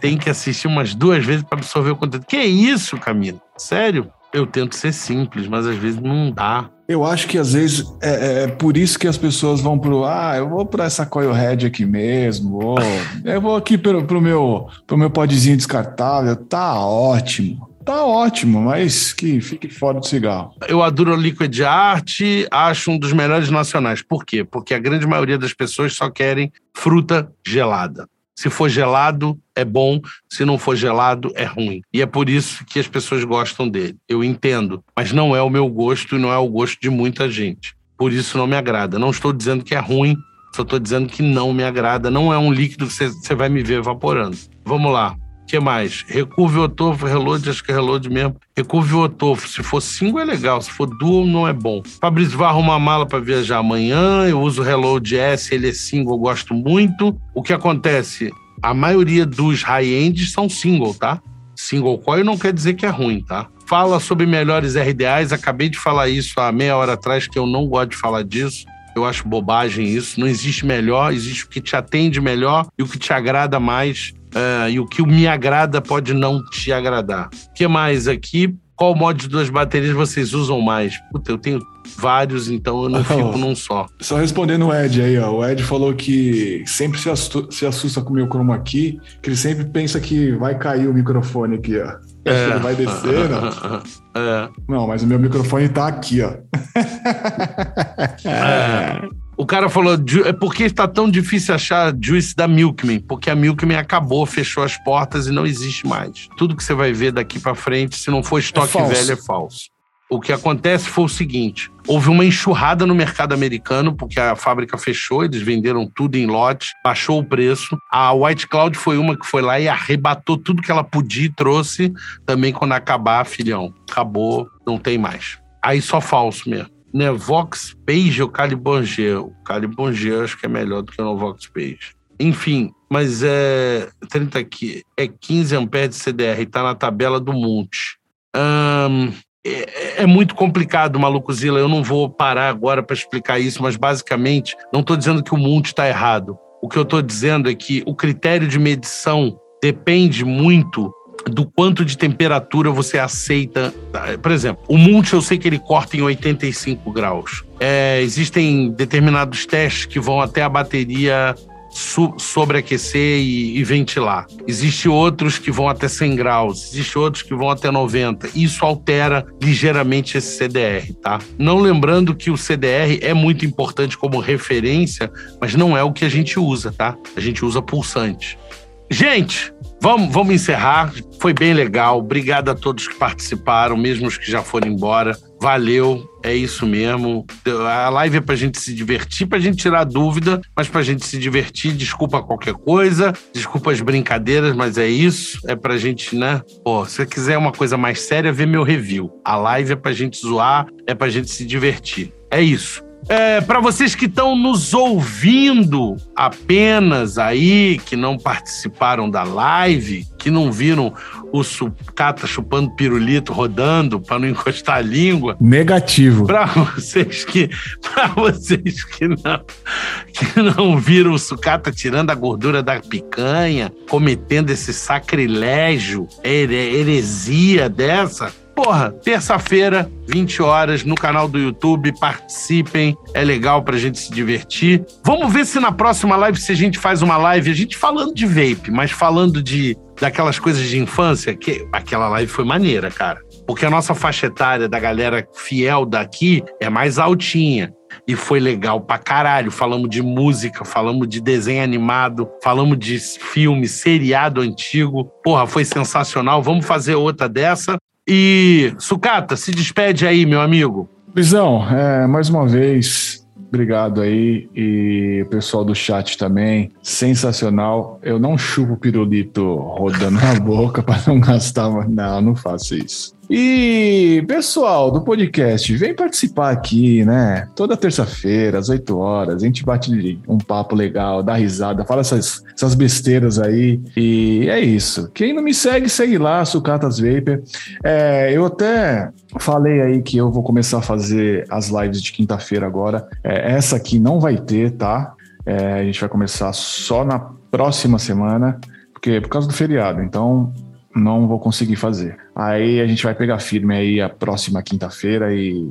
Tem que assistir umas duas vezes para absorver o conteúdo. Que isso, Camila? Sério? Eu tento ser simples, mas às vezes não dá. Eu acho que às vezes é, é por isso que as pessoas vão pro ah, eu vou para essa coilhead aqui mesmo, ou, eu vou aqui pro, pro meu pro meu podzinho descartável, tá ótimo. Tá ótimo, mas que fique fora do cigarro. Eu adoro Liquid Art, acho um dos melhores nacionais. Por quê? Porque a grande maioria das pessoas só querem fruta gelada. Se for gelado, é bom. Se não for gelado, é ruim. E é por isso que as pessoas gostam dele. Eu entendo. Mas não é o meu gosto e não é o gosto de muita gente. Por isso não me agrada. Não estou dizendo que é ruim, só estou dizendo que não me agrada. Não é um líquido que você vai me ver evaporando. Vamos lá que mais? Recurve Otofo, reload, acho que é reload mesmo. Recurve Otofo, se for single é legal, se for dual não é bom. Fabrício vai arrumar mala para viajar amanhã, eu uso o reload S, ele é single, eu gosto muito. O que acontece? A maioria dos high-ends são single, tá? Single coil não quer dizer que é ruim, tá? Fala sobre melhores RDAs, acabei de falar isso há meia hora atrás, que eu não gosto de falar disso. Eu acho bobagem isso. Não existe melhor, existe o que te atende melhor e o que te agrada mais É, e o que me agrada pode não te agradar. O que mais aqui? Qual mod de duas baterias vocês usam mais? Puta, eu tenho vários, então eu não oh, fico num só. Só respondendo o Ed aí, ó. O Ed falou que sempre se, assusta, se assusta com o meu chroma aqui, que ele sempre pensa que vai cair o microfone aqui, ó. É. Ele vai descer, não? É. Não, mas o meu microfone tá aqui, ó. É. O cara falou, é porque está tão difícil achar Juice da Milkman? Porque a Milkman acabou, fechou as portas e não existe mais. Tudo que você vai ver daqui para frente, se não for estoque é velho, é falso. O que acontece foi o seguinte: houve uma enxurrada no mercado americano, porque a fábrica fechou, eles venderam tudo em lote, baixou o preço. A White Cloud foi uma que foi lá e arrebatou tudo que ela podia e trouxe. Também quando acabar, filhão, acabou, não tem mais. Aí só falso mesmo né, Vox Page ou Calibanger? O Calibanger acho que é melhor do que o Vox Page. Enfim, mas é 30 aqui, é 15 amperes de CDR, está na tabela do Monte. É, é, muito complicado, Malucozila. Eu não vou parar agora para explicar isso, mas basicamente não estou dizendo que o Monte está errado. O que eu estou dizendo é que o critério de medição depende muito do quanto de temperatura você aceita. Por exemplo, o multi eu sei que ele corta em 85 graus. É, existem determinados testes que vão até a bateria sobreaquecer e, e, ventilar. Existem outros que vão até 100 graus, existem outros que vão até 90. Isso altera ligeiramente esse CDR, tá? Não lembrando que o CDR é muito importante como referência, mas não é o que a gente usa, tá? A gente usa pulsante. Gente, vamos, vamos encerrar. Foi bem legal. Obrigado a todos que participaram, mesmo os que já foram embora. Valeu, é isso mesmo. A live é pra gente se divertir, pra gente tirar dúvida, mas pra gente se divertir. Desculpa qualquer coisa, desculpa as brincadeiras, mas é isso. É pra gente, né? Pô, se você quiser uma coisa mais séria, vê meu review. A live é pra gente zoar, é pra gente se divertir. É isso. É, para vocês que estão nos ouvindo apenas aí, que não participaram da live, que não viram o sucata chupando pirulito rodando para não encostar a língua. Negativo. Para vocês que para vocês que não que não viram o sucata tirando a gordura da picanha, cometendo esse sacrilégio, heresia dessa, Porra, terça-feira, 20 horas, no canal do YouTube. Participem, é legal pra gente se divertir. Vamos ver se na próxima live, se a gente faz uma live, a gente falando de vape, mas falando de daquelas coisas de infância, que aquela live foi maneira, cara. Porque a nossa faixa etária da galera fiel daqui é mais altinha. E foi legal pra caralho. Falamos de música, falamos de desenho animado, falamos de filme, seriado antigo. Porra, foi sensacional. Vamos fazer outra dessa. E, Sucata, se despede aí, meu amigo. Luizão, é, mais uma vez, obrigado aí. E pessoal do chat também, sensacional. Eu não chupo pirulito rodando na boca para não gastar, não, não faço isso. E, pessoal do podcast, vem participar aqui, né? Toda terça-feira, às 8 horas, a gente bate um papo legal, dá risada, fala essas, essas besteiras aí. E é isso. Quem não me segue, segue lá, Sucatas Vapor. É, eu até falei aí que eu vou começar a fazer as lives de quinta-feira agora. É, essa aqui não vai ter, tá? É, a gente vai começar só na próxima semana, porque por causa do feriado. Então, não vou conseguir fazer. Aí a gente vai pegar firme aí a próxima quinta-feira e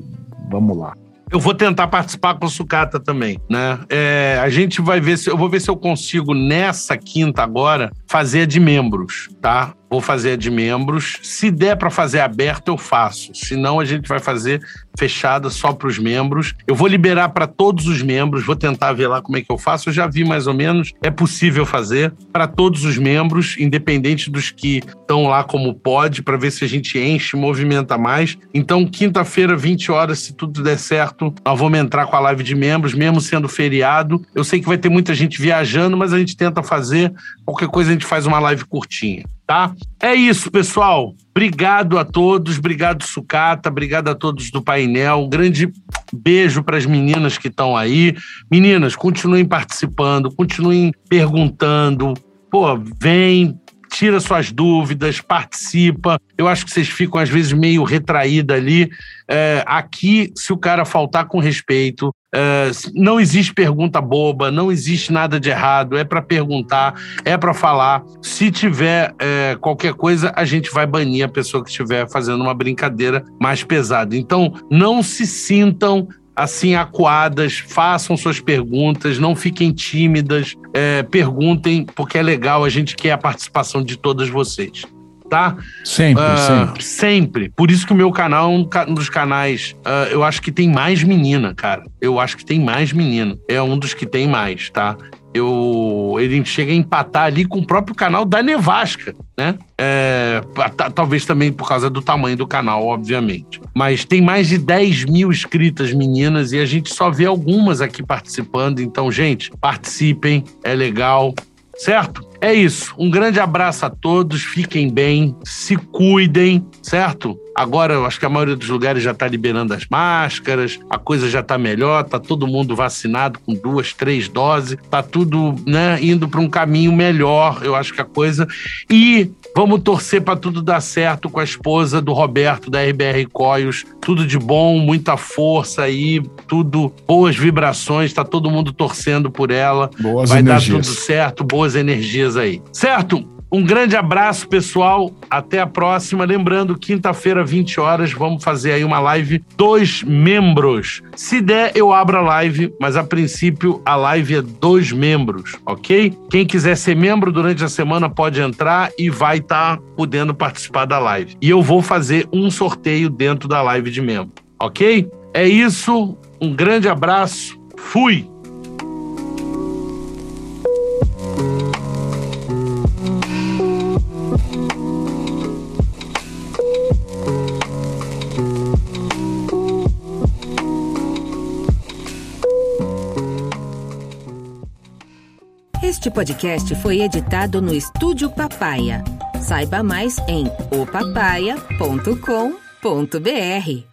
vamos lá. Eu vou tentar participar com o Sucata também, né? É, a gente vai ver se eu vou ver se eu consigo nessa quinta agora fazer a de membros, tá? Vou fazer a de membros. Se der para fazer aberto, eu faço. Se não, a gente vai fazer fechada só para os membros. Eu vou liberar para todos os membros, vou tentar ver lá como é que eu faço. Eu já vi mais ou menos, é possível fazer para todos os membros, independente dos que estão lá como pode, para ver se a gente enche, movimenta mais. Então, quinta-feira, 20 horas, se tudo der certo, nós vamos entrar com a live de membros, mesmo sendo feriado. Eu sei que vai ter muita gente viajando, mas a gente tenta fazer. Qualquer coisa a gente faz uma live curtinha tá? É isso, pessoal. Obrigado a todos, obrigado Sucata, obrigado a todos do painel. Um grande beijo para as meninas que estão aí. Meninas, continuem participando, continuem perguntando. Pô, vem, tira suas dúvidas, participa. Eu acho que vocês ficam, às vezes, meio retraída ali. É, aqui, se o cara faltar com respeito, é, não existe pergunta boba, não existe nada de errado, é para perguntar, é para falar. Se tiver é, qualquer coisa, a gente vai banir a pessoa que estiver fazendo uma brincadeira mais pesada. Então, não se sintam assim acuadas, façam suas perguntas, não fiquem tímidas, é, perguntem, porque é legal, a gente quer a participação de todas vocês. Tá? Sempre, uh, sempre. Sempre. Por isso que o meu canal é um dos canais. Uh, eu acho que tem mais menina, cara. Eu acho que tem mais menina. É um dos que tem mais, tá? eu, ele chega a empatar ali com o próprio canal da Nevasca, né? É, talvez também por causa do tamanho do canal, obviamente. Mas tem mais de 10 mil inscritas meninas e a gente só vê algumas aqui participando. Então, gente, participem, é legal, certo? É isso. Um grande abraço a todos, fiquem bem, se cuidem, certo? Agora, eu acho que a maioria dos lugares já está liberando as máscaras, a coisa já está melhor, está todo mundo vacinado com duas, três doses, está tudo né, indo para um caminho melhor, eu acho que a coisa. E vamos torcer para tudo dar certo com a esposa do Roberto, da RBR Coios. Tudo de bom, muita força aí, tudo, boas vibrações, está todo mundo torcendo por ela. Boas Vai energias. dar tudo certo, boas energias aí. Certo? Um grande abraço, pessoal. Até a próxima. Lembrando, quinta-feira, 20 horas, vamos fazer aí uma live dos membros. Se der, eu abro a live, mas a princípio a live é dos membros, ok? Quem quiser ser membro durante a semana pode entrar e vai estar tá podendo participar da live. E eu vou fazer um sorteio dentro da live de membro, ok? É isso. Um grande abraço. Fui! Este podcast foi editado no Estúdio Papaya. Saiba mais em opapaya.com.br.